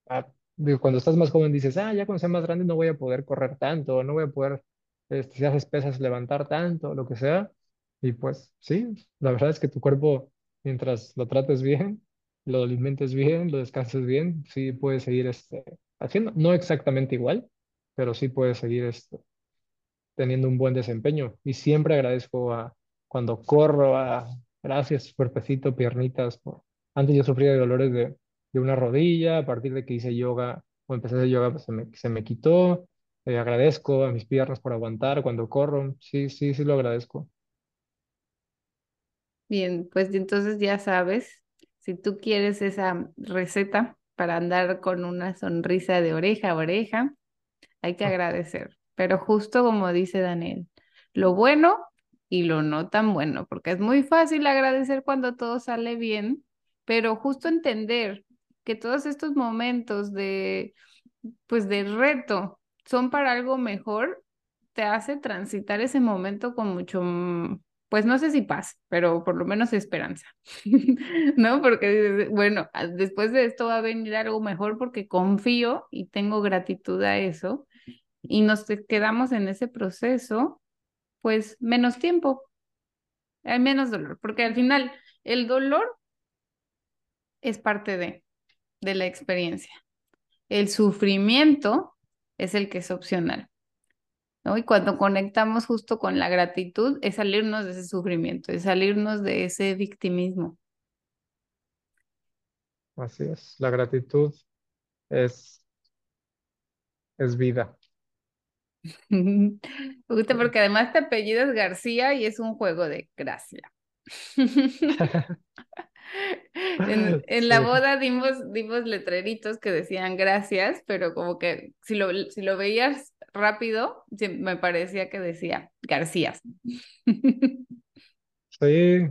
ah, digo, cuando estás más joven dices, ah, ya cuando sea más grande no voy a poder correr tanto, no voy a poder, este, si haces pesas, levantar tanto, lo que sea. Y pues sí, la verdad es que tu cuerpo, mientras lo trates bien, lo alimentes bien, lo descanses bien, sí puedes seguir este, haciendo, no exactamente igual, pero sí puedes seguir este, teniendo un buen desempeño. Y siempre agradezco a cuando corro, a gracias, cuerpecito, piernitas. Antes yo sufría de dolores de, de una rodilla, a partir de que hice yoga o empecé a yoga, pues se me, se me quitó. Eh, agradezco a mis piernas por aguantar cuando corro. Sí, sí, sí lo agradezco. Bien, pues entonces ya sabes, si tú quieres esa receta para andar con una sonrisa de oreja a oreja, hay que agradecer. Pero justo como dice Daniel, lo bueno y lo no tan bueno, porque es muy fácil agradecer cuando todo sale bien, pero justo entender que todos estos momentos de, pues de reto son para algo mejor, te hace transitar ese momento con mucho, mm, pues no sé si paz, pero por lo menos esperanza, ¿no? Porque bueno, después de esto va a venir algo mejor porque confío y tengo gratitud a eso y nos quedamos en ese proceso, pues menos tiempo, hay menos dolor, porque al final el dolor es parte de, de la experiencia. El sufrimiento es el que es opcional, ¿no? Y cuando conectamos justo con la gratitud, es salirnos de ese sufrimiento, es salirnos de ese victimismo. Así es. La gratitud es, es vida. Me gusta porque además te apellidas García y es un juego de gracia. En, en la boda dimos, dimos letreritos que decían gracias, pero como que si lo, si lo veías rápido, me parecía que decía Garcías. Sí,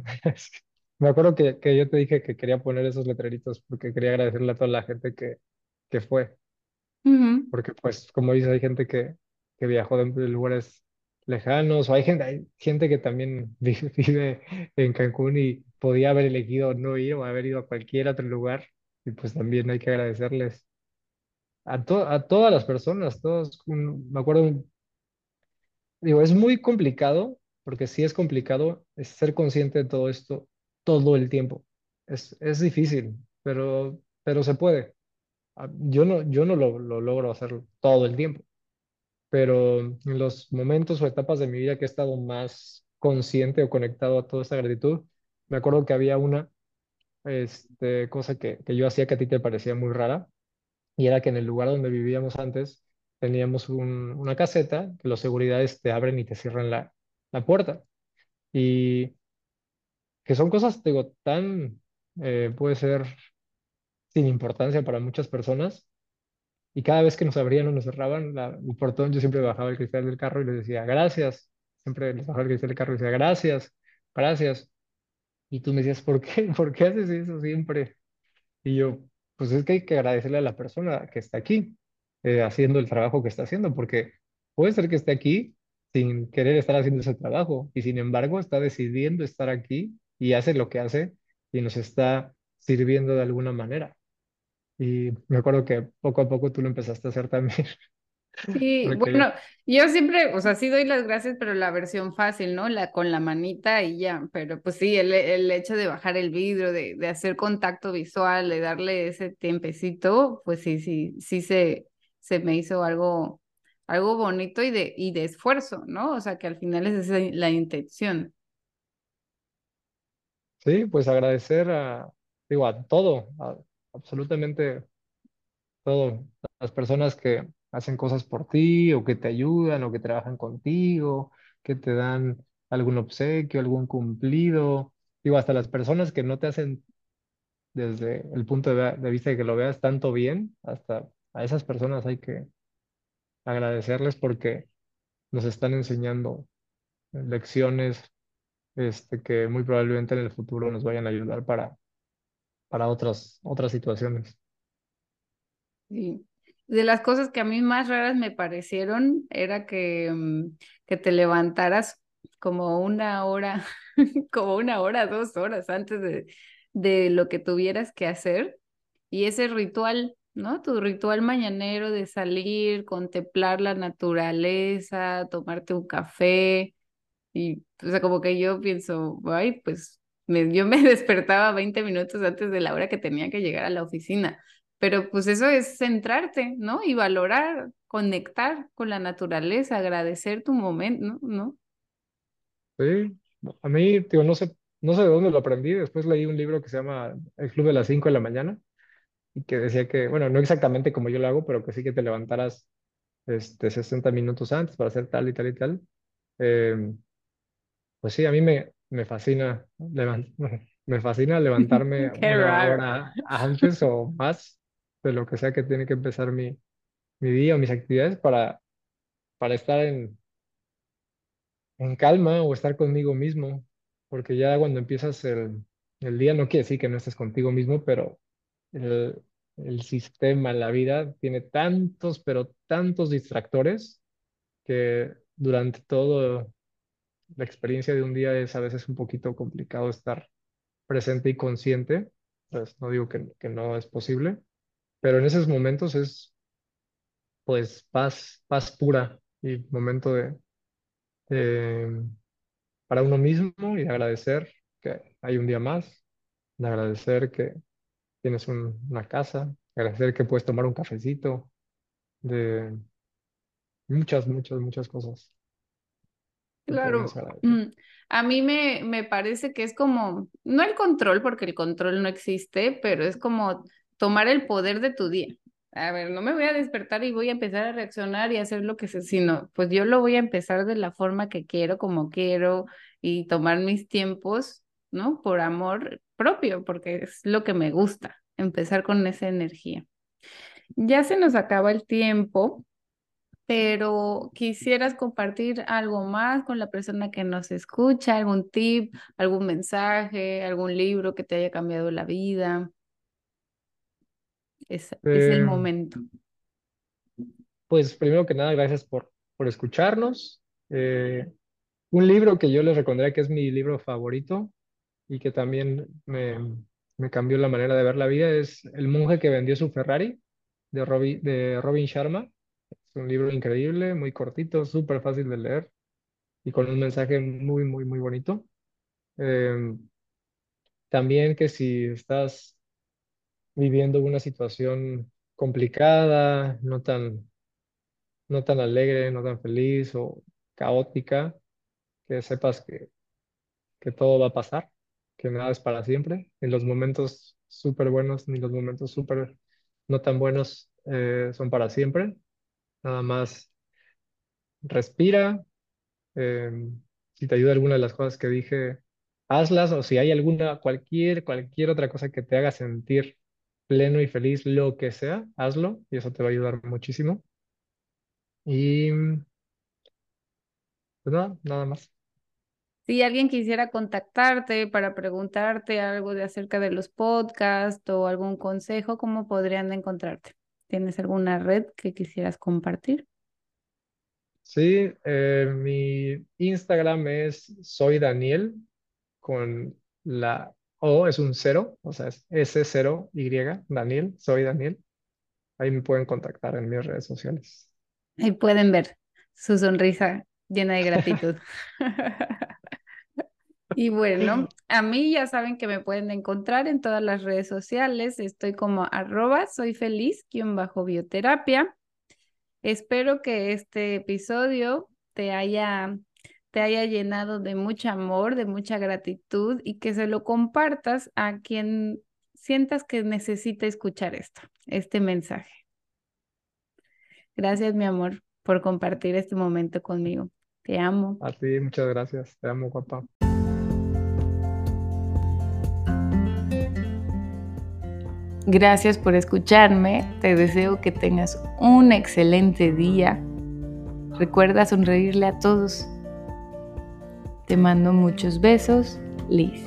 me acuerdo que, que yo te dije que quería poner esos letreritos porque quería agradecerle a toda la gente que, que fue. Porque pues como dices, hay gente que, que viajó de lugares lejanos, o hay gente, hay gente que también vi- vive en Cancún y podía haber elegido no ir o haber ido a cualquier otro lugar, y pues también hay que agradecerles a, to- a todas las personas, todos, un- me acuerdo, digo, es muy complicado, porque sí es complicado, es ser consciente de todo esto todo el tiempo, es, es difícil, pero, pero se puede. Ah, Yo no, yo no lo, lo logro hacer todo el tiempo pero en los momentos o etapas de mi vida que he estado más consciente o conectado a toda esta gratitud, me acuerdo que había una este, cosa que, que yo hacía que a ti te parecía muy rara, y era que en el lugar donde vivíamos antes teníamos un- una caseta que los seguridades te abren y te cierran la, la puerta, y que son cosas, digo, tan, eh, puede ser sin importancia para muchas personas, Y cada vez que nos abrían o nos cerraban la- el portón, yo siempre bajaba el cristal del carro y les decía, gracias. Siempre les bajaba el cristal del carro y decía, gracias, gracias. Y tú me decías, ¿por qué? ¿Por qué haces eso siempre? Y yo, pues es que hay que agradecerle a la persona que está aquí, eh, haciendo el trabajo que está haciendo, porque puede ser que esté aquí sin querer estar haciendo ese trabajo y sin embargo está decidiendo estar aquí y hace lo que hace y nos está sirviendo de alguna manera. Y me acuerdo que poco a poco tú lo empezaste a hacer también, Sí, porque bueno, yo siempre, o sea, sí doy las gracias, pero la versión fácil, ¿no? La con la manita y ya, pero pues sí, el, el hecho de bajar el vidrio, de, de hacer contacto visual, de darle ese tiempecito, pues sí, sí, sí se, se me hizo algo, algo bonito y de, y de esfuerzo, ¿no? O sea, que al final es esa la intención. sí, pues agradecer a, digo, a todo, a absolutamente todo, las personas que hacen cosas por ti o que te ayudan o que trabajan contigo, que te dan algún obsequio, algún cumplido, digo, hasta las personas que no te hacen desde el punto de, vista de que lo veas tanto bien, hasta a esas personas hay que agradecerles porque nos están enseñando lecciones este, que muy probablemente en el futuro nos vayan a ayudar para, para otras, otras situaciones. Sí. De las cosas que a mí más raras me parecieron era que, mm, que te levantaras como una hora, como una hora, dos horas antes de, de lo que tuvieras que hacer. Y ese ritual, ¿no? Tu ritual mañanero de salir, contemplar la naturaleza, tomarte un café. Y, o sea, como que yo pienso, ay, pues me, yo me despertaba 20 minutos antes de la hora que tenía que llegar a la oficina. Pero pues eso es centrarte, ¿no? Y valorar, conectar con la naturaleza, agradecer tu momento, ¿no? Sí, a mí, digo, no sé, no sé de dónde lo aprendí, después leí un libro que se llama El Club de las 5 de la mañana y que decía que, bueno, no exactamente como yo lo hago, pero que sí que te levantaras este, 60 minutos antes para hacer tal y tal y tal. Eh, pues sí, a mí me, me fascina, me fascina levantarme una hora antes o más de lo que sea que tiene que empezar mi, mi día o mis actividades para, para estar en, en calma o estar conmigo mismo, porque ya cuando empiezas el, el día no quiere decir que no estés contigo mismo, pero el, el sistema, la vida tiene tantos, pero tantos distractores que durante todo la experiencia de un día es a veces un poquito complicado estar presente y consciente. Pues no digo que, que no es posible, pero en esos momentos es pues paz, paz pura y momento de, para uno mismo y de agradecer que hay un día más, de agradecer que tienes un- una casa, agradecer que puedes tomar un cafecito, de muchas, muchas, muchas cosas Claro, mm, a mí me, me parece que es como, no el control, porque el control no existe, pero es como tomar el poder de tu día. A ver, no me voy a despertar y voy a empezar a reaccionar y hacer lo que sé, sino pues yo lo voy a empezar de la forma que quiero, como quiero, y tomar mis tiempos, ¿no? Por amor propio, porque es lo que me gusta, empezar con esa energía. Ya se nos acaba el tiempo pero quisieras compartir algo más con la persona que nos escucha, algún tip, algún mensaje, algún libro que te haya cambiado la vida. Es, es el Eh, momento. pues primero que nada, gracias por, por escucharnos. Eh, un libro que yo les recomendaría que es mi libro favorito y que también me, me cambió la manera de ver la vida es El monje que vendió su Ferrari de Robin, de Robin Sharma. Es un libro increíble, muy cortito, súper fácil de leer y con un mensaje muy, muy, muy bonito. Eh, también que si estás viviendo una situación complicada, no tan, no tan alegre, no tan feliz o caótica, que sepas que, que todo va a pasar, que nada es para siempre, ni los momentos súper buenos ni los momentos súper no tan buenos eh, son para siempre. Nada más respira. eh, si te ayuda alguna de las cosas que dije, hazlas o si hay alguna, cualquier, cualquier otra cosa que te haga sentir pleno y feliz, lo que sea, hazlo y eso te va a ayudar muchísimo. Y pues nada, nada más. Si alguien quisiera contactarte para preguntarte algo de acerca de los podcasts o algún consejo, ¿cómo podrían encontrarte? ¿Tienes alguna red que quisieras compartir? Sí, eh, mi Instagram es soy Daniel con la O es un cero, o sea, es S0Y, Daniel, soy Daniel. Ahí me pueden contactar en mis redes sociales. Ahí pueden ver su sonrisa llena de gratitud. Y bueno, a mí ya saben que me pueden encontrar en todas las redes sociales. Estoy como arroba soy feliz, bajo bioterapia. Espero que este episodio te haya, te haya llenado de mucho amor, de mucha gratitud y que se lo compartas a quien sientas que necesita escuchar esto, este mensaje. Gracias, mi amor, por compartir este momento conmigo. Te amo. A ti, muchas gracias. Te amo, guapa. Gracias por escucharme. Te deseo que tengas un excelente día. Recuerda sonreírle a todos. Te mando muchos besos, Liz.